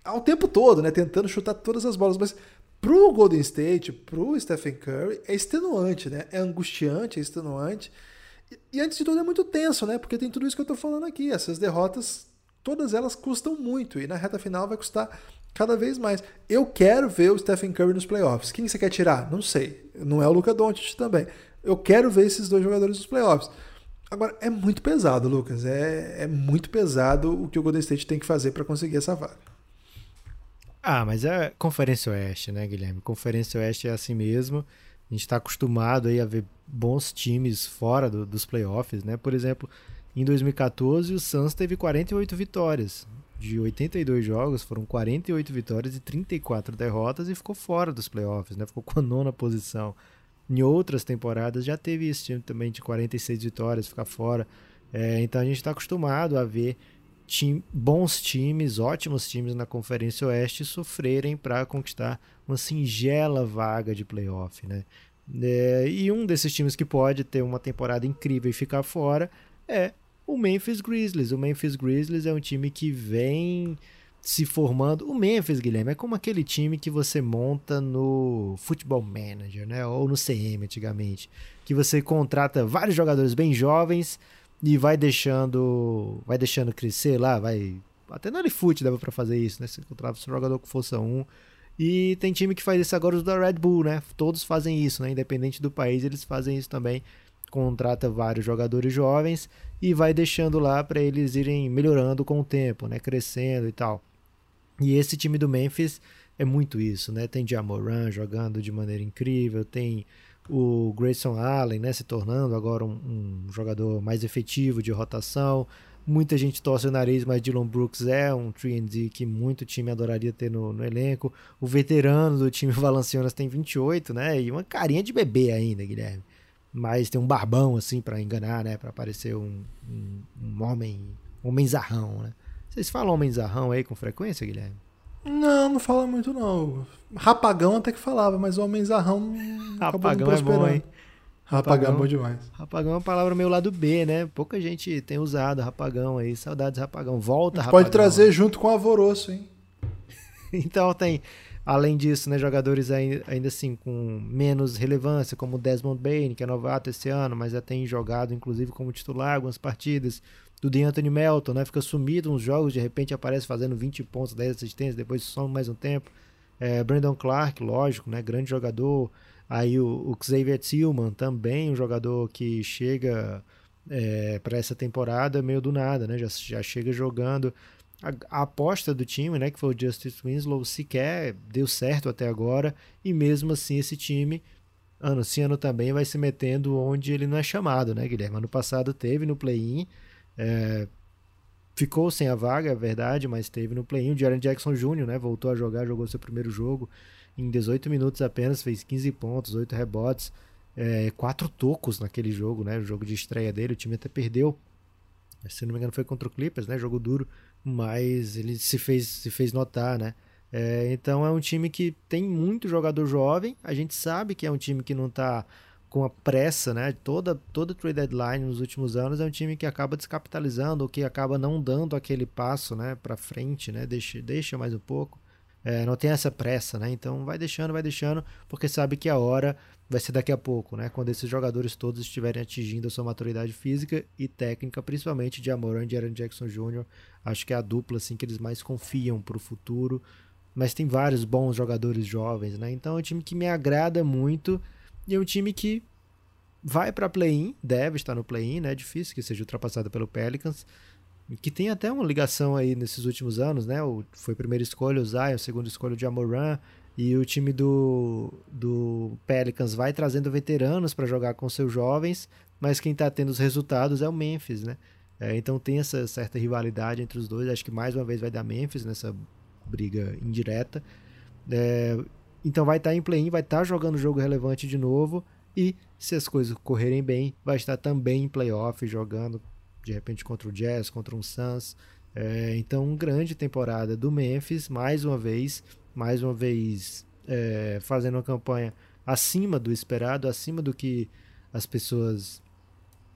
B: Ao tempo todo, né? Tentando chutar todas as bolas. Mas pro Golden State, pro Stephen Curry, é extenuante, né? É angustiante, é extenuante. E, e antes de tudo é muito tenso, né? Porque tem tudo isso que eu tô falando aqui. Essas derrotas, todas elas custam muito. E na reta final vai custar cada vez mais. Eu quero ver o Stephen Curry nos playoffs. Quem você quer tirar? Não sei. Não é o Luca Doncic também. Eu quero ver esses dois jogadores nos playoffs. Agora, é muito pesado, Lucas. É, é muito pesado o que o Golden State tem que fazer para conseguir essa vaga.
C: Ah, mas é Conferência Oeste, né, Guilherme? Conferência Oeste é assim mesmo. A gente está acostumado aí a ver bons times fora do, dos playoffs, né? Por exemplo, em 2014 o Suns teve 48 vitórias de 82 jogos, foram 48 vitórias e 34 derrotas e ficou fora dos playoffs, né? Ficou com a nona posição. Em outras temporadas já teve esse time também de 46 vitórias, ficar fora. É, então a gente está acostumado a ver time, bons times, ótimos times na Conferência Oeste sofrerem para conquistar uma singela vaga de playoff, né? É, e um desses times que pode ter uma temporada incrível e ficar fora é o Memphis Grizzlies. O Memphis Grizzlies é um time que vem se formando. O Memphis, Guilherme, é como aquele time que você monta no Football Manager, né? Ou no CM antigamente. Que você contrata vários jogadores bem jovens e vai deixando. Vai deixando crescer lá, vai. Até no Foot dava para fazer isso, né? Você contrata um jogador com força 1. E tem time que faz isso agora, os da Red Bull, né? Todos fazem isso, né? Independente do país, eles fazem isso também contrata vários jogadores jovens e vai deixando lá para eles irem melhorando com o tempo, né, crescendo e tal. E esse time do Memphis é muito isso, né? Tem Jamoran jogando de maneira incrível, tem o Grayson Allen, né, se tornando agora um, um jogador mais efetivo de rotação. Muita gente torce o nariz, mas Dylan Brooks é um 3D que muito time adoraria ter no, no, elenco. O veterano do time Valanciunas tem 28, né? E uma carinha de bebê ainda, Guilherme mas tem um barbão assim para enganar, né? Para parecer um, um, um, homem, um homenzarrão, né? Vocês falam homenzarrão aí com frequência, Guilherme?
B: Não, não fala muito não. Rapagão até que falava, mas homenzarrão
C: Rapagão é bom, hein?
B: Rapagão, é bom demais.
C: Rapagão é uma palavra meio lado B, né? Pouca gente tem usado rapagão aí. Saudades rapagão. Volta
B: rapagão. Pode trazer junto com o alvoroço, hein?
C: então tem Além disso, né, jogadores ainda assim com menos relevância, como Desmond Bain, que é novato esse ano, mas já tem jogado inclusive como titular algumas partidas. Do DeAnthony Melton, né, fica sumido uns jogos, de repente aparece fazendo 20 pontos, 10 assistências, depois some mais um tempo. É, Brandon Clark, lógico, né, grande jogador. Aí o, o Xavier Tillman, também um jogador que chega é, para essa temporada meio do nada, né, já, já chega jogando a, a, aposta do time, né, que foi o Justice Winslow, sequer deu certo até agora, e mesmo assim esse time, ano sim, ano também, vai se metendo onde ele não é chamado, né, Guilherme? Ano passado teve no play-in, é, ficou sem a vaga, é verdade, mas teve no play-in. O Jaren Jackson Jr., né, voltou a jogar, jogou seu primeiro jogo em 18 minutos apenas, fez 15 pontos, 8 rebotes, é, 4 tocos naquele jogo, né, o jogo de estreia dele, o time até perdeu, se não me engano foi contra o Clippers, né, jogo duro, mas ele se fez, se fez notar, né? É, então é um time que tem muito jogador jovem. A gente sabe que é um time que não está com a pressa, né? Toda toda trade deadline nos últimos anos é um time que acaba descapitalizando ou que acaba não dando aquele passo, né, para frente, né? Deixa deixa mais um pouco. É, não tem essa pressa, né? Então vai deixando, vai deixando, porque sabe que a hora vai ser daqui a pouco, né? Quando esses jogadores todos estiverem atingindo a sua maturidade física e técnica, principalmente de Amoran e Aaron Jackson Jr. Acho que é a dupla assim que eles mais confiam para o futuro. Mas tem vários bons jogadores jovens, né? Então é um time que me agrada muito e é um time que vai para play-in, deve estar no play-in, né? É difícil que seja ultrapassado pelo Pelicans que tem até uma ligação aí nesses últimos anos, né? O, foi primeira escolha o Zion, segunda escolha o Jamoran, e o time do, do Pelicans vai trazendo veteranos para jogar com seus jovens, mas quem está tendo os resultados é o Memphis, né? É, então tem essa certa rivalidade entre os dois. Acho que mais uma vez vai dar Memphis nessa briga indireta. É, então vai estar tá em play-in, vai estar tá jogando jogo relevante de novo. E se as coisas correrem bem, vai estar também em playoff, jogando de repente contra o Jazz, contra um Suns. É, então, grande temporada do Memphis, mais uma vez, mais uma vez é, fazendo uma campanha acima do esperado, acima do que as pessoas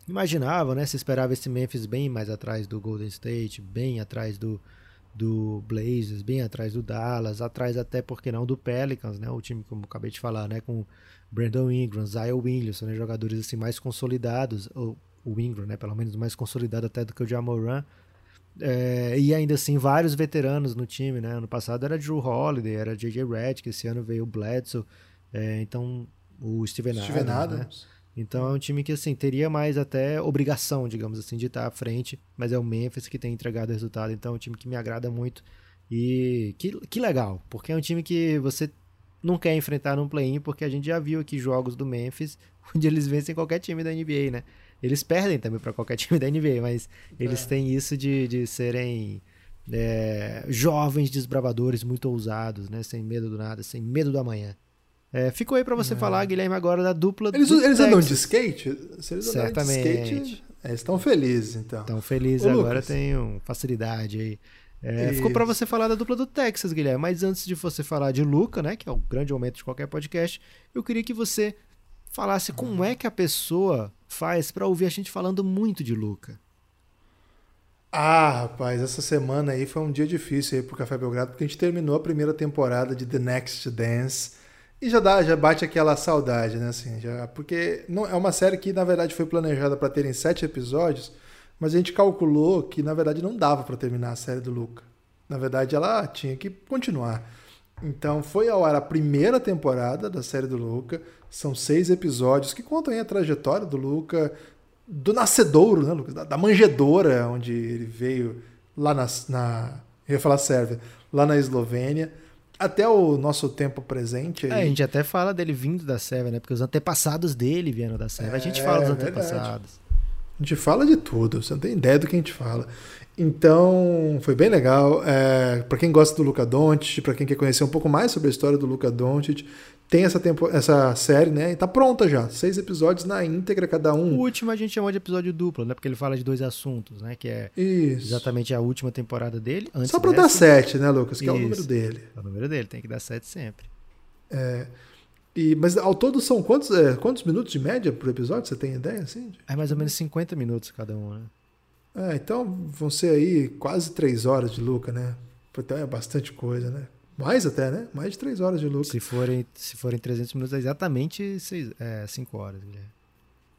C: imaginavam, né? Se esperava esse Memphis bem mais atrás do Golden State, bem atrás do, do Blazers, bem atrás do Dallas, atrás até, porque não, do Pelicans, né? O time, como acabei de falar, né? Com Brandon Ingram, Zion Williamson, né? jogadores assim mais consolidados, ou o Ingram, né? Pelo menos mais consolidado até do que o Jamoran. É, e ainda assim, vários veteranos no time, né? Ano passado era Drew Holiday, era J.J. Redick, esse ano veio o Bledsoe, é, então o Steven, Steven Adams, Adams. Né? Então é um time que assim teria mais até obrigação, digamos assim, de estar à frente, mas é o Memphis que tem entregado resultado, então é um time que me agrada muito e que, que legal, porque é um time que você não quer enfrentar num play-in, porque a gente já viu aqui jogos do Memphis onde eles vencem qualquer time da NBA, né? Eles perdem também para qualquer time da NBA, mas eles é. têm isso de, de serem é, jovens desbravadores muito ousados, né? Sem medo do nada, sem medo do amanhã. É, ficou aí para você é. falar, Guilherme, agora da dupla
B: Eles, eles andam de skate? Se eles Certamente. de skate, eles estão felizes, então.
C: Estão felizes agora, tem facilidade aí. É, ficou para você falar da dupla do Texas, Guilherme. Mas antes de você falar de Luca, né, que é o grande momento de qualquer podcast, eu queria que você falasse como é que a pessoa faz para ouvir a gente falando muito de Luca.
B: Ah, rapaz, essa semana aí foi um dia difícil aí pro Café Belgrado, porque a gente terminou a primeira temporada de The Next Dance e já dá, já bate aquela saudade, né, assim, já, porque não é uma série que na verdade foi planejada para terem sete episódios, mas a gente calculou que na verdade não dava para terminar a série do Luca. Na verdade, ela tinha que continuar. Então foi ao ar a primeira temporada da série do Luca. São seis episódios que contam a trajetória do Luca, do nascedouro, né, Lucas? Da, da manjedoura, onde ele veio lá na, na. Eu ia falar Sérvia, lá na Eslovênia, até o nosso tempo presente.
C: É, a gente até fala dele vindo da Sérvia, né? Porque os antepassados dele vieram da Sérvia. É, a gente fala dos é antepassados.
B: A gente fala de tudo, você não tem ideia do que a gente fala. Então, foi bem legal. É, para quem gosta do Luca Doncic, para quem quer conhecer um pouco mais sobre a história do Luca Doncic, tem essa, tempo, essa série, né? E tá pronta já. Seis episódios na íntegra, cada um.
C: O último a gente chamou de episódio duplo, né? Porque ele fala de dois assuntos, né? Que é Isso. exatamente a última temporada dele.
B: Só pra dessa. dar sete, né, Lucas? Que Isso. é o número dele.
C: É o número dele, tem que dar sete sempre.
B: É. E, mas ao todo são quantos, é, quantos minutos de média por episódio? Você tem ideia, assim?
C: É mais ou menos 50 minutos cada um, né?
B: É, então vão ser aí quase três horas de Luca, né? Então é bastante coisa, né? Mais até, né? Mais de três horas de Luca.
C: Se forem, se forem 300 minutos, é exatamente seis, é, cinco horas. Guilherme.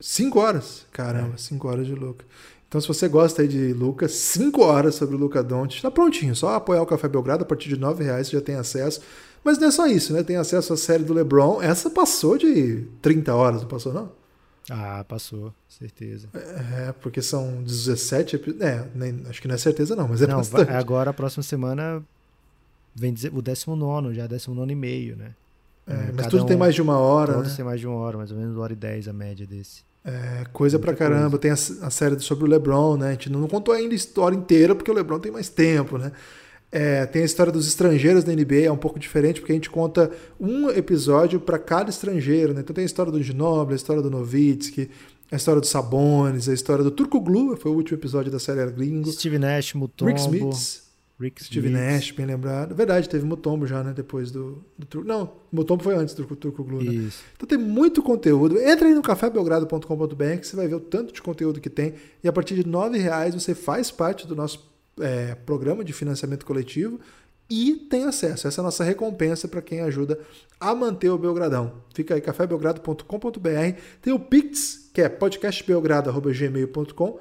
B: Cinco horas? Caramba, é. cinco horas de Luca. Então, se você gosta aí de Lucas, 5 horas sobre o Luca Doncic, está prontinho. Só apoiar o Café Belgrado a partir de 9 reais você já tem acesso. Mas não é só isso, né? Tem acesso à série do LeBron. Essa passou de 30 horas, não passou não?
C: Ah, passou, certeza.
B: É, porque são 17 episódios. É, nem, acho que não é certeza não, mas é não, bastante.
C: Agora, a próxima semana, vem o 19 já, 19 e meio, né?
B: É, é mas tudo um, tem mais de uma hora. Tudo
C: né? tem mais de uma hora, mais ou menos uma hora e dez a média desse.
B: É, coisa Muita pra caramba. Coisa. Tem a, a, série sobre o LeBron, né? A gente não contou ainda a história inteira, porque o LeBron tem mais tempo, né? É, tem a história dos estrangeiros da NBA, é um pouco diferente, porque a gente conta um episódio para cada estrangeiro, né? Então tem a história do Ginobili, a história do Nowitzki, a história do Sabonis, a história do Turco Glu, foi o último episódio da série Gringo.
C: Steve Nash, Mutombo.
B: Rick Smith. Rick Steve Smith. Nash, bem lembrado. Verdade, teve Mutombo já, né? Depois do, do Turco. Não, Mutombo foi antes do Turco Glu, né? Isso. Então tem muito conteúdo. Entra aí no cafébelgrado.com.br que você vai ver o tanto de conteúdo que tem. E a partir de R$ reais você faz parte do nosso é, programa de financiamento coletivo e tem acesso. Essa é a nossa recompensa para quem ajuda a manter o Belgradão. Fica aí, cafébelgrado.com.br. Tem o Pix, que é podcastbelgrado.gmail.com.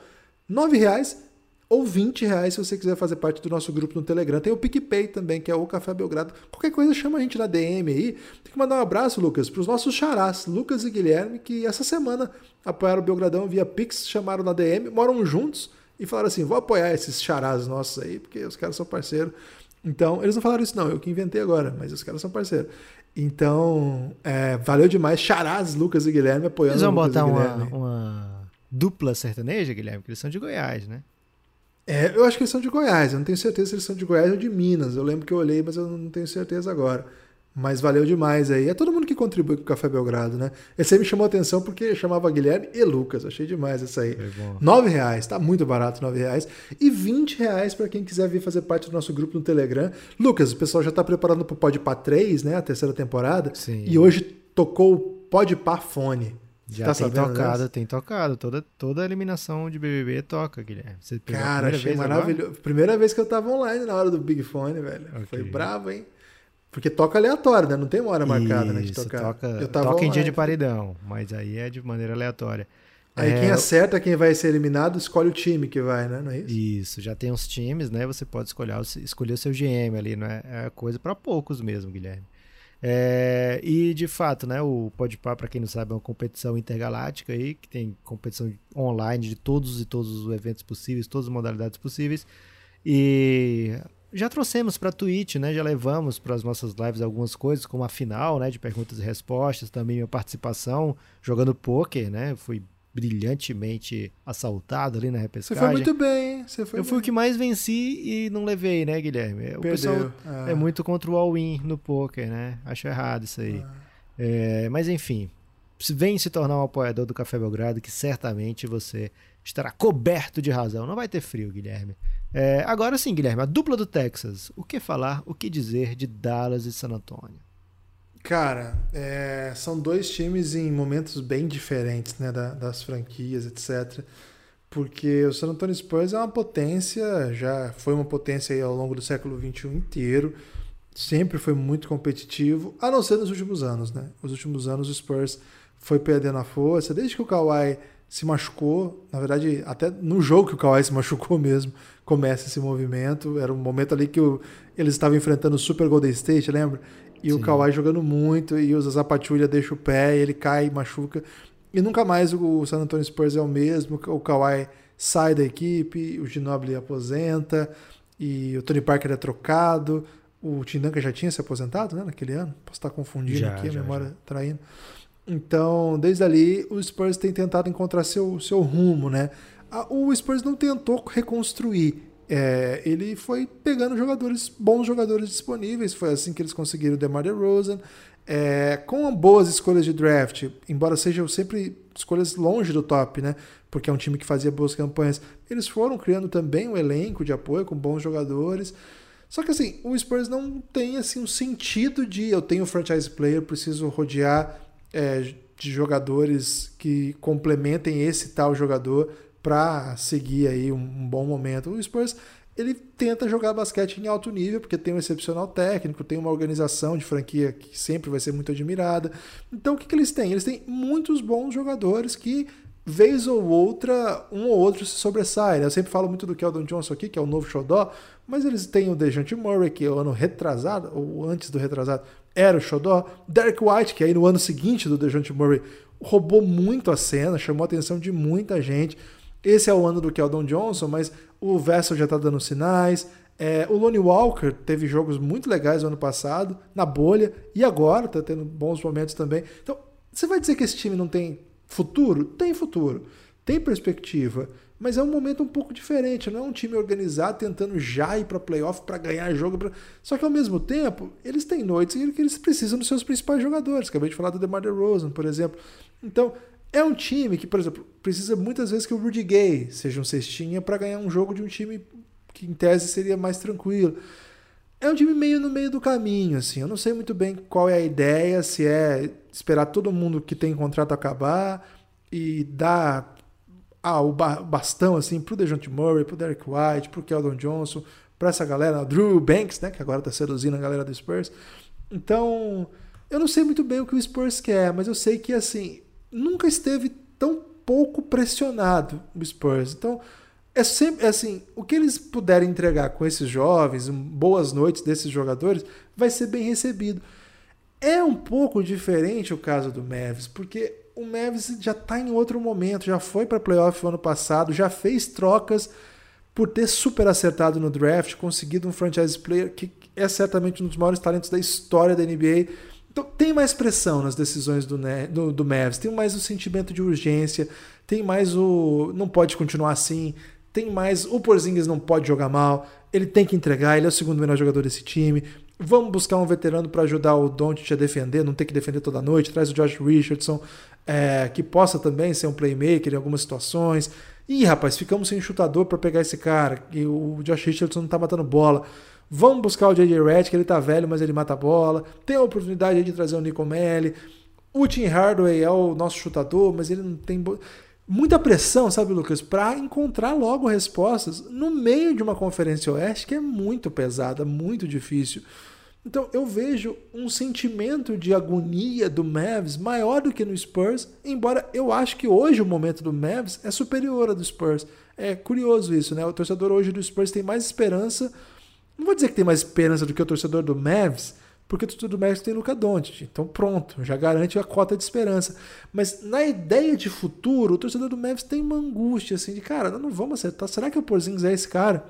B: R$ reais ou 20 reais se você quiser fazer parte do nosso grupo no Telegram. Tem o PicPay também, que é o Café Belgrado. Qualquer coisa chama a gente na DM aí. Tem que mandar um abraço, Lucas, para os nossos charás, Lucas e Guilherme, que essa semana apoiaram o Belgradão via Pix, chamaram na DM, moram juntos e falaram assim: vou apoiar esses charás nossos aí, porque os caras são parceiros. Então, eles não falaram isso, não, eu que inventei agora, mas os caras são parceiros. Então, é, valeu demais. Charás, Lucas e Guilherme apoiando
C: Eles vão
B: Lucas
C: botar uma, uma dupla sertaneja, Guilherme, porque eles são de Goiás, né?
B: É, eu acho que eles são de Goiás, eu não tenho certeza se eles são de Goiás ou de Minas. Eu lembro que eu olhei, mas eu não tenho certeza agora. Mas valeu demais aí. É todo mundo que contribui com o Café Belgrado, né? Esse aí me chamou a atenção porque chamava Guilherme e Lucas. Achei demais essa aí.
C: Bom.
B: Nove reais, tá muito barato, nove reais. E 20 reais para quem quiser vir fazer parte do nosso grupo no Telegram. Lucas, o pessoal já tá preparando pro Podpah 3, né? A terceira temporada.
C: Sim.
B: E hoje tocou o Podpah Fone.
C: Já
B: Tá
C: tem
B: sabendo
C: tocado,
B: dessa?
C: tem tocado. Toda, toda eliminação de BBB toca, Guilherme. Você
B: Cara, achei
C: vez agora?
B: maravilhoso. Primeira vez que eu tava online na hora do Big Fone, velho.
C: Ok.
B: Foi bravo, hein? Porque toca aleatório, né? Não tem uma hora marcada, né? De
C: Isso,
B: tocar.
C: Toca,
B: tava
C: toca em dia de paredão, mas aí é de maneira aleatória.
B: Aí
C: É,
B: quem acerta quem vai ser eliminado, escolhe o time que vai, né? Não é isso?
C: Isso, já tem uns times, né? Você pode escolher, o- escolher o seu GM ali, não é, é coisa para poucos mesmo, Guilherme. É, e de fato, né? O Podpah, para quem não sabe, é uma competição intergaláctica aí que tem competição online de todos e todos os eventos possíveis, todas as modalidades possíveis. E já trouxemos para Twitch, né? Já levamos para as nossas lives algumas coisas, como a final, né? De perguntas e respostas, também minha participação jogando poker, né? Fui brilhantemente assaltado ali na
B: Você
C: repescagem.
B: foi muito bem, hein? Você foi
C: Eu fui o
B: bem.
C: que mais venci e não levei, né, Guilherme? O pessoal
B: Perdeu. Ah.
C: é muito contra o all-in no poker, né? Acho errado isso aí. É, mas enfim, se- vem se tornar um apoiador do Café Belgrado, que certamente você estará coberto de razão. Não vai ter frio, Guilherme. É, agora sim, Guilherme, a dupla do Texas. O que falar, o que dizer de Dallas e San Antonio?
B: Cara, é, são dois times em momentos bem diferentes, né? da- das franquias, etc. Porque o San Antonio Spurs é uma potência, já foi uma potência ao longo do século XXI inteiro. Sempre foi muito competitivo, a não ser nos últimos anos, né? Os últimos anos o Spurs foi perdendo a força, desde que o Kawhi se machucou, na verdade, até no jogo que o Kawhi se machucou mesmo, começa esse movimento. Era um momento ali que o- eles estavam enfrentando o Super Golden State, lembra? E o
C: Sim.
B: Kawhi jogando muito, e o Zaza Pachulia deixa o pé, ele cai, machuca. E nunca mais o San Antonio Spurs é o mesmo. O Kawhi sai da equipe, o Ginobili aposenta, e o Tony Parker é trocado. O Tim Duncan já tinha se aposentado, né, naquele ano? Posso estar confundindo
C: Já,
B: aqui, a
C: já,
B: memória traindo. Então, desde ali, o Spurs tem tentado encontrar seu, seu rumo, né? O Spurs não tentou reconstruir. É, ele foi pegando jogadores, bons jogadores disponíveis. Foi assim que eles conseguiram o DeMar DeRozan. É, com boas escolhas de draft, embora sejam sempre escolhas longe do top, né? Porque é um time que fazia boas campanhas. Eles foram criando também um elenco de apoio com bons jogadores. Só que assim, o Spurs não tem assim um sentido de eu tenho franchise player, preciso rodear é, de jogadores que complementem esse tal jogador para seguir aí um, um bom momento. O Spurs ele tenta jogar basquete em alto nível porque tem um excepcional técnico, tem uma organização de franquia que sempre vai ser muito admirada. Então o que, que eles têm? Eles têm muitos bons jogadores que vez ou outra, um ou outro se sobressai. né? Eu sempre falo muito do Keldon Johnson aqui, que é o novo xodó, mas eles têm o Dejante Murray, que é o ano retrasado, ou antes do retrasado, era o xodó. Derek White, que aí no ano seguinte do Dejante Murray roubou muito a cena, chamou a atenção de muita gente. Esse é o ano do Keldon Johnson, mas o Vessel já está dando sinais. É, o Lonnie Walker teve jogos muito legais no ano passado, na bolha, e agora está tendo bons momentos também. Então, você vai dizer que esse time não tem futuro? Tem futuro, tem perspectiva, mas é um momento um pouco diferente. Não é um time organizado tentando já ir para playoff para ganhar jogo. Pra... Só que ao mesmo tempo, eles têm noites em que eles precisam dos seus principais jogadores. Acabei de falar do DeMar DeRozan, por exemplo. Então, é um time que, por exemplo, precisa muitas vezes que o Rudy Gay seja um cestinha para ganhar um jogo de um time que em tese seria mais tranquilo. É um time meio no meio do caminho, assim. Eu não sei muito bem qual é a ideia, se é esperar todo mundo que tem contrato acabar e dar ah, o ba- bastão assim pro DeJounte Murray, pro Derek White, pro Keldon Johnson, para essa galera, Drew Banks, né, que agora está seduzindo a galera do Spurs. Então, eu não sei muito bem o que o Spurs quer, mas eu sei que assim, nunca esteve tão pouco pressionado o Spurs. Então, é sempre é assim, o que eles puderem entregar com esses jovens, boas noites desses jogadores, vai ser bem recebido. É um pouco diferente o caso do Mavis, porque o Mavis já está em outro momento, já foi para playoff ano passado, já fez trocas por ter super acertado no draft, conseguido um franchise player que é certamente um dos maiores talentos da história da NBA. Então tem mais pressão nas decisões do, do, do tem mais o sentimento de urgência, tem mais o não pode continuar assim, tem mais o Porzingis não pode jogar mal, ele tem que entregar, ele é o segundo melhor jogador desse time. Vamos buscar um veterano para ajudar o Doncic a defender, não ter que defender toda noite. Traz o Josh Richardson, é, que possa também ser um playmaker em algumas situações. Ih, rapaz, ficamos sem chutador para pegar esse cara. E o Josh Richardson não tá matando bola. Vamos buscar o J.J. Redd, que ele tá velho, mas ele mata a bola. Tem a oportunidade de trazer o Nico Melli. O Tim Hardaway é o nosso chutador, mas ele não tem muita pressão, sabe, Lucas, para encontrar logo respostas no meio de uma conferência oeste que é muito pesada, muito difícil. Então eu vejo um sentimento de agonia do Mavs maior do que no Spurs, embora eu acho que hoje o momento do Mavs é superior ao do Spurs. É curioso isso, né? O torcedor hoje do Spurs tem mais esperança. Não vou dizer que tem mais esperança do que o torcedor do Mavs, porque o torcedor do Mavs tem Luca Doncic. Então pronto, já garante a cota de esperança. Mas na ideia de futuro, o torcedor do Mavs tem uma angústia assim de, cara, não vamos acertar. Será que o Porzingis é esse cara?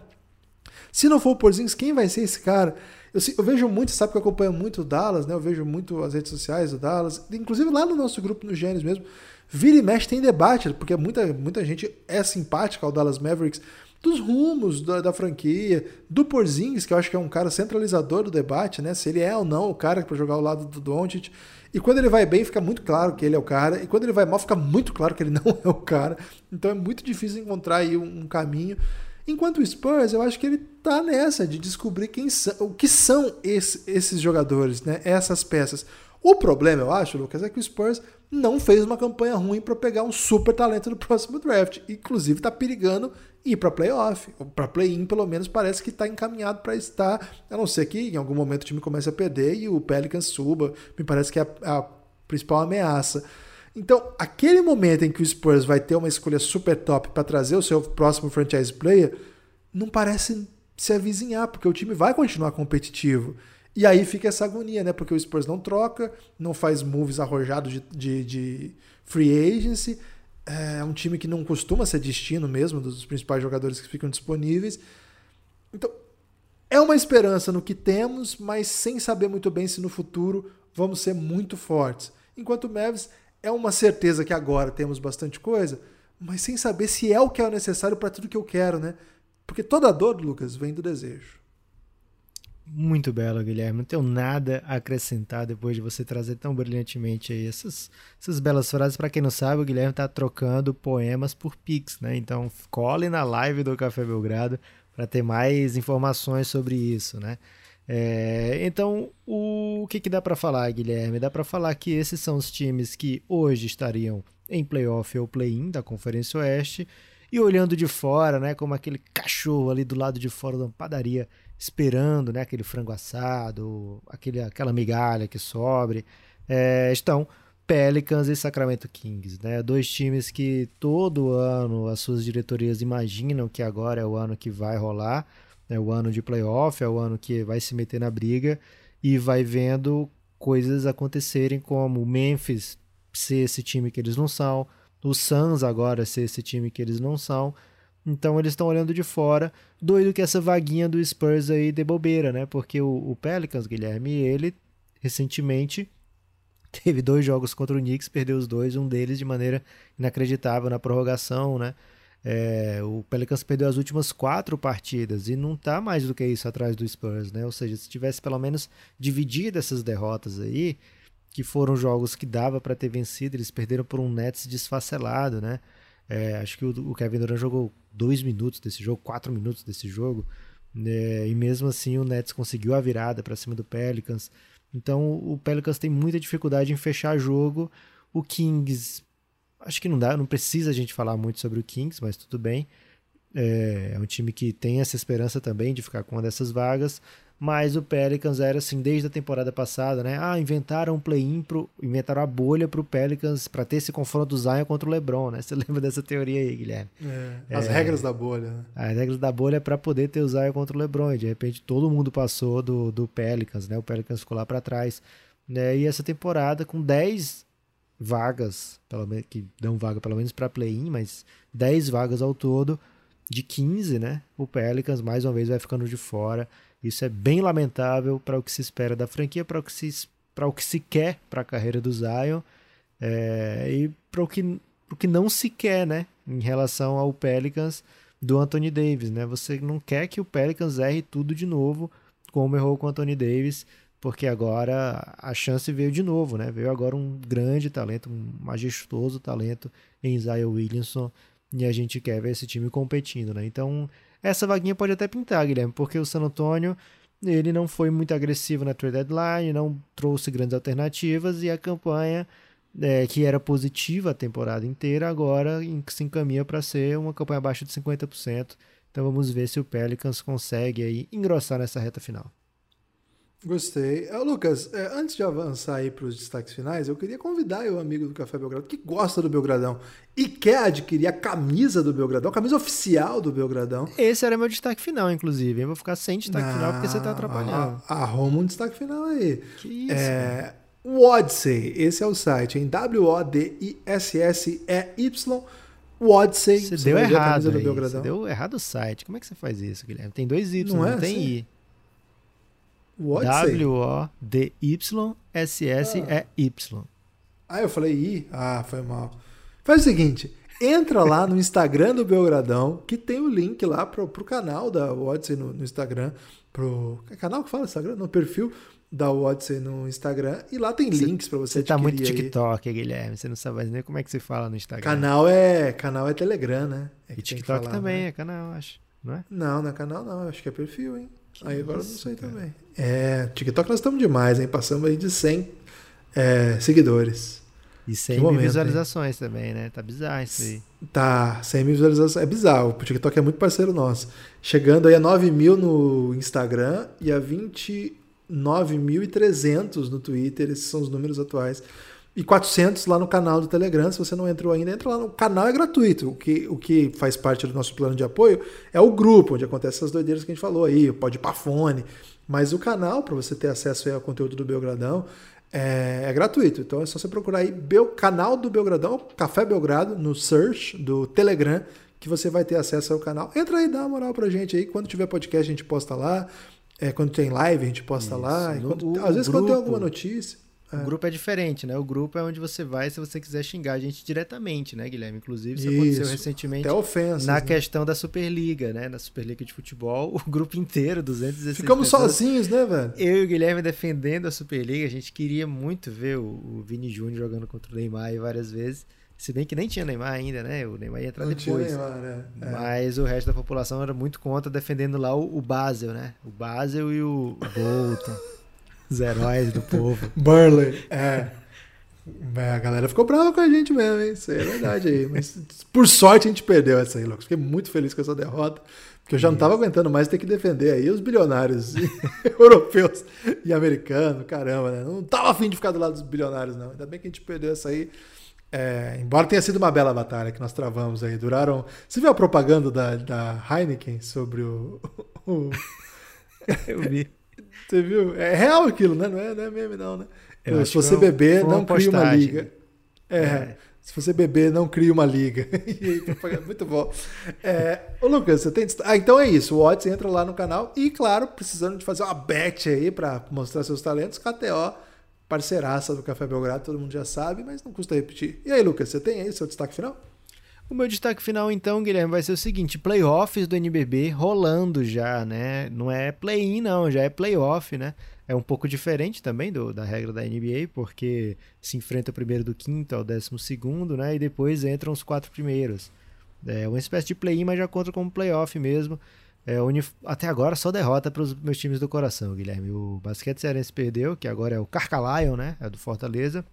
B: Se não for o Porzingis, quem vai ser esse cara? Eu, eu, vejo muito, sabe que eu acompanho muito o Dallas, né? Eu vejo muito as redes sociais do Dallas, inclusive lá no nosso grupo no Gênesis mesmo. Vira e mexe tem debate, porque muita, muita gente é simpática ao Dallas Mavericks, dos rumos da, da, franquia, do Porzingis, que eu acho que é um cara centralizador do debate, né? Se ele é ou não o cara para jogar ao lado do Doncic. E quando ele vai bem, fica muito claro que ele é o cara, e quando ele vai mal, fica muito claro que ele não é o cara. Então é muito difícil encontrar aí um, um caminho. Enquanto o Spurs, eu acho que ele tá nessa de descobrir quem são, o que são esse, esses jogadores, né? Essas peças. O problema, eu acho, Lucas, é que o Spurs não fez uma campanha ruim para pegar um super talento no próximo draft. Inclusive, está perigando ir para playoff. Para play-in, pelo menos, parece que está encaminhado para estar. A não ser que em algum momento o time comece a perder e o Pelicans suba. Me parece que é a, a principal ameaça. Então, aquele momento em que o Spurs vai ter uma escolha super top para trazer o seu próximo franchise player, não parece se avizinhar, porque o time vai continuar competitivo. E aí fica essa agonia, né? Porque o Spurs não troca, não faz moves arrojados de, de, de free agency. É um time que não costuma ser destino mesmo dos principais jogadores que ficam disponíveis. Então, é uma esperança no que temos, mas sem saber muito bem se no futuro vamos ser muito fortes. Enquanto o Mavs é uma certeza que agora temos bastante coisa, mas sem saber se é o que é necessário para tudo que eu quero, né? Porque toda dor, Lucas, vem do desejo.
C: Muito belo, Guilherme. Não tenho nada a acrescentar depois de você trazer tão brilhantemente aí essas, essas belas frases. Para quem não sabe, o Guilherme está trocando poemas por Pix, né? Então, cole na live do Café Belgrado para ter mais informações sobre isso, né? É, então, o que, que dá para falar, Guilherme? Dá para falar que esses são os times que hoje estariam em playoff ou play-in da Conferência Oeste e olhando de fora, né, como aquele cachorro ali do lado de fora da padaria, esperando, né, aquele frango assado, aquele, aquela migalha que sobre, é, estão Pelicans e Sacramento Kings, né? Dois times que todo ano as suas diretorias imaginam que agora é o ano que vai rolar, é o ano de playoff, é o ano que vai se meter na briga e vai vendo coisas acontecerem como o Memphis ser esse time que eles não são, o Suns agora ser esse time que eles não são. Então eles estão olhando de fora, doido que essa vaguinha do Spurs aí de bobeira, né? Porque o, o Pelicans, Guilherme, ele recentemente teve dois jogos contra o Knicks, perdeu os dois, um deles de maneira inacreditável na prorrogação, né? É, o Pelicans perdeu as últimas quatro partidas e não está mais do que isso atrás do Spurs, né? Ou seja, se tivesse pelo menos dividido essas derrotas aí, que foram jogos que dava para ter vencido, eles perderam por um Nets desfacelado, né? É, acho que o, Kevin Durant jogou dois minutos desse jogo, quatro minutos desse jogo, né? e mesmo assim o Nets conseguiu a virada para cima do Pelicans. Então o Pelicans tem muita dificuldade em fechar jogo. O Kings acho que não dá, não precisa a gente falar muito sobre o Kings, mas tudo bem. É, é um time que tem essa esperança também de ficar com uma dessas vagas. Mas o Pelicans era assim desde a temporada passada, né? Ah, inventaram um play-in, pro, inventaram a bolha pro Pelicans para ter esse confronto do Zion contra o LeBron, né? Você lembra dessa teoria aí, Guilherme?
B: É, as é, regras da bolha. Né?
C: As regras da bolha é para poder ter o Zion contra o LeBron. E de repente todo mundo passou do, do Pelicans, né? O Pelicans ficou lá para trás. Né? E essa temporada com 10 vagas, pelo menos que dão vaga pelo menos para play-in, mas 10 vagas ao todo de 15, né? O Pelicans mais uma vez vai ficando de fora. Isso é bem lamentável para o que se espera da franquia, para o que se, para o que se quer para a carreira do Zion é, e para o que, o que não se quer, né? Em relação ao Pelicans do Anthony Davis, né? Você não quer que o Pelicans erre tudo de novo, como errou com o Anthony Davis, porque agora a chance veio de novo, né? Veio agora um grande talento, um majestoso talento em Zion Williamson e a gente quer ver esse time competindo, né? Então essa vaguinha pode até pintar, Guilherme, porque o San Antonio ele não foi muito agressivo na trade deadline, não trouxe grandes alternativas e a campanha é, que era positiva a temporada inteira agora se encaminha para ser uma campanha abaixo de 50%. Então vamos ver se o Pelicans consegue aí engrossar nessa reta final.
B: Gostei. Uh, Lucas, é, antes de avançar aí para os destaques finais, eu queria convidar o amigo do Café Belgrado que gosta do Belgradão e quer adquirir a camisa do Belgradão, a camisa oficial do Belgradão.
C: Esse era meu destaque final, inclusive. Eu vou ficar sem destaque Não, final porque você está atrapalhando.
B: Arruma um destaque final aí. Que isso? É, Wodsey, esse é o site, em W-O-D-I-S-S-E-Y. Wodsey.
C: Você, você deu errado. Aí, você deu errado o site. Como é que você faz isso, Guilherme? Tem dois Y, não, não é tem assim? I. W-O-D-Y-S-S-E-Y.
B: Ah, eu falei I? Ah, foi mal. Faz o seguinte, entra lá no Instagram do Belgradão, que tem o link lá pro, pro canal da Odyssey no, no Instagram, pro é canal que fala Instagram, no perfil da Odyssey no Instagram e lá tem você, links para você
C: Você tá muito TikTok, aí. Guilherme, você não sabe nem como é que se fala no Instagram.
B: Canal é, canal é Telegram, né? É
C: e TikTok falar, também né? é canal, acho, não é?
B: Não, não é canal não, acho que é perfil, hein? Que aí agora isso, não sei cara. também. É, TikTok nós estamos demais, hein? Passamos aí de 100 é, seguidores.
C: E 100 mil momento, visualizações hein? também, né? Tá bizarro isso aí.
B: Tá, 100 mil visualizações. É bizarro. O TikTok é muito parceiro nosso. Chegando aí a 9 mil no Instagram e a 29.300 no Twitter. Esses são os números atuais e 400 lá no canal do Telegram. Se você não entrou ainda, entra lá no canal, é gratuito. O que, o que faz parte do nosso plano de apoio é o grupo, onde acontecem essas doideiras que a gente falou aí, pode ir pra fone. Mas o canal, para você ter acesso ao conteúdo do Belgradão, é, é, gratuito. Então é só você procurar aí Bel, canal do Belgradão, Café Belgrado, no search do Telegram, que você vai ter acesso ao canal. Entra aí, dá uma moral pra gente aí. Quando tiver podcast, a gente posta lá. É, quando tem live, a gente posta Isso. lá. Quando, às vezes, grupo. quando tem alguma notícia.
C: É. O grupo é diferente, né? O grupo é onde você vai se você quiser xingar a gente diretamente, né, Guilherme? Inclusive, isso, isso. aconteceu recentemente
B: Até ofensas,
C: na
B: né?
C: questão da Superliga, né? Na Superliga de Futebol, o grupo inteiro, 216
B: Ficamos pessoas, sozinhos, né, velho?
C: Eu e o Guilherme defendendo a Superliga. A gente queria muito ver o, o Vini Júnior jogando contra o Neymar várias vezes. Se bem que nem tinha Neymar ainda, né? O Neymar ia entrar Não depois. Tinha Neymar, né? É. Mas o resto da população era muito contra, defendendo lá o, o Basel, né? O Basel e o Bolton. Os heróis do povo.
B: Burley, é. A galera ficou brava com a gente mesmo, hein? Isso aí é verdade aí. Mas por sorte a gente perdeu essa aí, Lucas. Fiquei muito feliz com essa derrota. Porque eu já não estava aguentando mais ter que defender aí os bilionários europeus e americanos, caramba, né? Não tava afim de ficar do lado dos bilionários, não. Ainda bem que a gente perdeu essa aí. É, embora tenha sido uma bela batalha que nós travamos aí. Duraram. Você viu a propaganda da, da Heineken sobre o. o...
C: eu vi.
B: Você viu? É real aquilo, né? Não é, não é meme, não, né? Eu se você beber, não cria uma liga. É, é, Se você beber, não cria uma liga. Muito bom. É, ô Lucas, você tem. Ah, então é isso. O Odds entra lá no canal e, claro, precisando de fazer uma bet aí para mostrar seus talentos, KTO, parceiraça do Café Belgrado, todo mundo já sabe, mas não custa repetir. E aí, Lucas, você tem aí seu destaque final?
C: O meu destaque final, então, Guilherme, vai ser o seguinte: playoffs do NBB rolando já, né? Não é play-in, não, já é playoff, né? É um pouco diferente também do, da regra da NBA, porque se enfrenta o primeiro do quinto ao décimo segundo, né? E depois entram os quatro primeiros. É uma espécie de play-in, mas já conta como playoff mesmo. É, até agora só derrota para os meus times do coração, Guilherme. O Basquete Cearense perdeu, que agora é o Carcalion, né? É do Fortaleza.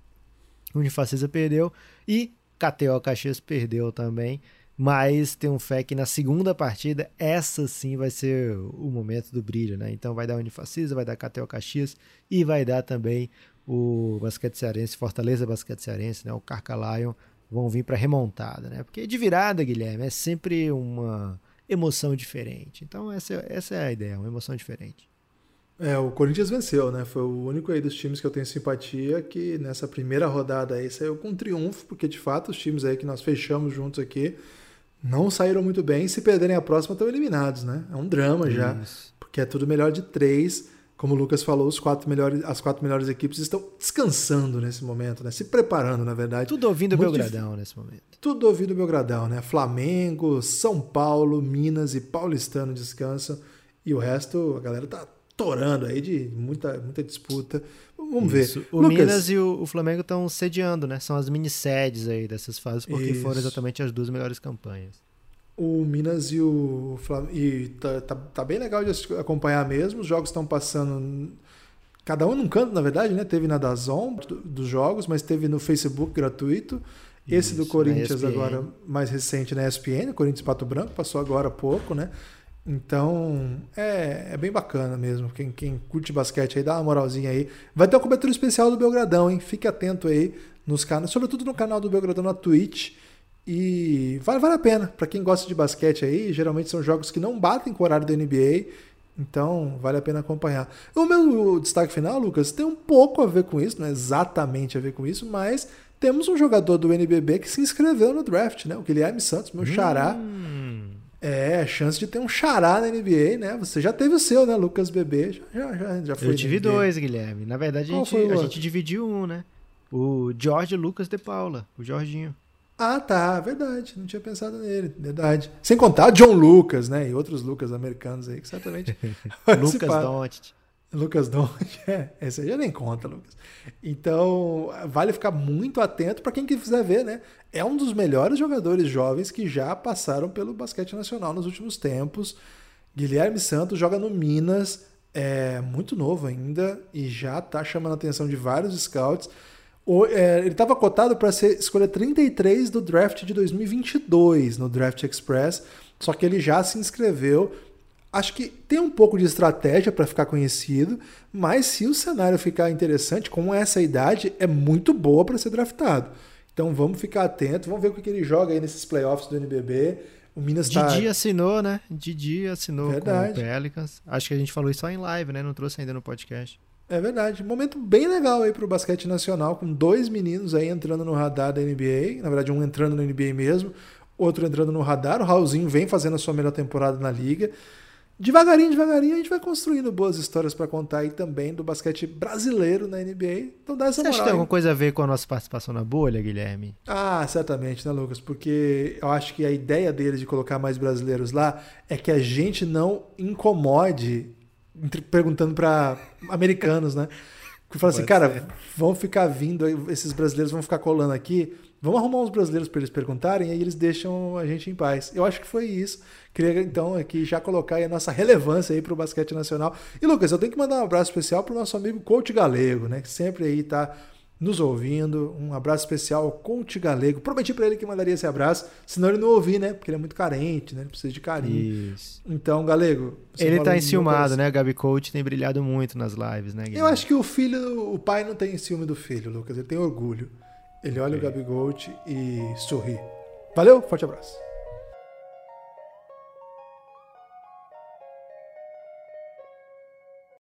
C: O Unifacisa perdeu. E KTO Caxias perdeu também. mas tenho fé que na segunda partida, essa sim vai ser o momento do brilho, né? Então vai dar Unifacisa, vai dar Catel Caxias e vai dar também o Basquete Cearense, Fortaleza Basquete Cearense, né? O Carca Lion vão vir para remontada, né? Porque de virada, Guilherme, é sempre uma emoção diferente. Então essa, essa é a ideia, uma emoção diferente.
B: É, o Corinthians venceu, né? Foi o único aí dos times que eu tenho simpatia que nessa primeira rodada aí saiu com triunfo, porque de fato os times aí que nós fechamos juntos aqui não saíram muito bem. Se perderem a próxima, estão eliminados, né? É um drama já. Porque é tudo melhor de três. Como o Lucas falou, os quatro melhores, as quatro melhores equipes estão descansando nesse momento, né? Se preparando, na verdade.
C: Tudo ouvindo o Belgradão dif... nesse momento.
B: Tudo ouvindo o Belgradão, né? Flamengo, São Paulo, Minas e Paulistano descansam. E o resto, a galera tá torando aí de muita, muita disputa. Vamos Isso. ver.
C: O Lucas... Minas e o, o Flamengo estão sediando, né? São as mini sedes aí dessas fases, porque Isso. foram exatamente as duas melhores campanhas.
B: O Minas e o Flamengo. E tá, tá, tá bem legal de acompanhar mesmo. Os jogos estão passando. Cada um num canto, na verdade, né? Teve na Dazon dos jogos, mas teve no Facebook gratuito. Esse Isso, do Corinthians agora, mais recente na ESPN, Corinthians Pato Branco, passou agora há pouco, né? Então, é, é bem bacana mesmo. Quem, quem curte basquete aí, dá uma moralzinha aí. Vai ter uma cobertura especial do Belgradão, hein? Fique atento aí nos canais, sobretudo no canal do Belgradão na Twitch. E vale, vale a pena. Para quem gosta de basquete aí, geralmente são jogos que não batem com o horário da NBA. Então, vale a pena acompanhar. O meu destaque final, Lucas, tem um pouco a ver com isso, não é exatamente a ver com isso, mas temos um jogador do NBB que se inscreveu no draft, né? O Guilherme Santos, meu xará. Hum. É, chance de ter um xará na NBA, né? Você já teve o seu, né, Lucas Bebê? Já, já, já foi.
C: Eu tive dois, Guilherme. Na verdade, a gente, a gente dividiu um, né? O George Lucas de Paula, o Jorginho.
B: Ah, tá, verdade. Não tinha pensado nele, verdade. Sem contar John Lucas, né? E outros Lucas americanos aí, que certamente.
C: Lucas Doncic.
B: Lucas Doncic, é, esse aí já nem conta, Lucas. Então, vale ficar muito atento para quem quiser ver, né? é um dos melhores jogadores jovens que já passaram pelo basquete nacional nos últimos tempos. Guilherme Santos joga no Minas, é muito novo ainda e já está chamando a atenção de vários scouts. O, é, ele estava cotado para ser escolha 33 do draft de 2022 no Draft Express, só que ele já se inscreveu. Acho que tem um pouco de estratégia para ficar conhecido, mas se o cenário ficar interessante, com essa idade, é muito boa para ser draftado. Então vamos ficar atentos, vamos ver o que ele joga aí nesses playoffs do NBB. O Minas
C: tá... Didi assinou, né? Didi assinou verdade. com o Pelicans. Acho que a gente falou isso só em live, né? Não trouxe ainda no podcast.
B: É verdade. Momento bem legal aí pro basquete nacional, com dois meninos aí entrando no radar da NBA. Na verdade, um entrando no NBA mesmo, outro entrando no radar. O Raulzinho vem fazendo a sua melhor temporada na liga devagarinho, devagarinho, a gente vai construindo boas histórias para contar aí também do basquete brasileiro na NBA. Então dá essa Você moral.
C: acha que tem alguma coisa a ver com a nossa participação na bolha, Guilherme?
B: Ah, certamente, né, Lucas? Porque eu acho que a ideia deles de colocar mais brasileiros lá é que a gente não incomode perguntando para americanos, né? Que fala assim, cara, vão ficar vindo, esses brasileiros vão ficar colando aqui, vamos arrumar uns brasileiros para eles perguntarem, e aí eles deixam a gente em paz. Eu acho que foi isso Queria então aqui já colocar a nossa relevância aí para o basquete nacional. E Lucas, eu tenho que mandar um abraço especial para o nosso amigo Coach Galego, né? Que sempre aí está nos ouvindo. Um abraço especial ao Coach Galego. Prometi para ele que mandaria esse abraço, senão ele não ouvir, né? Porque ele é muito carente, né? Ele precisa de carinho. Isso. Então, Galego.
C: Ele tá enciumado, né? Gabi Coach tem brilhado muito nas lives, né? Guilherme?
B: Eu acho que o filho, o pai não tem ciúme do filho, Lucas. Ele tem orgulho. Ele olha o Gabi Coach e sorri. Valeu, forte abraço.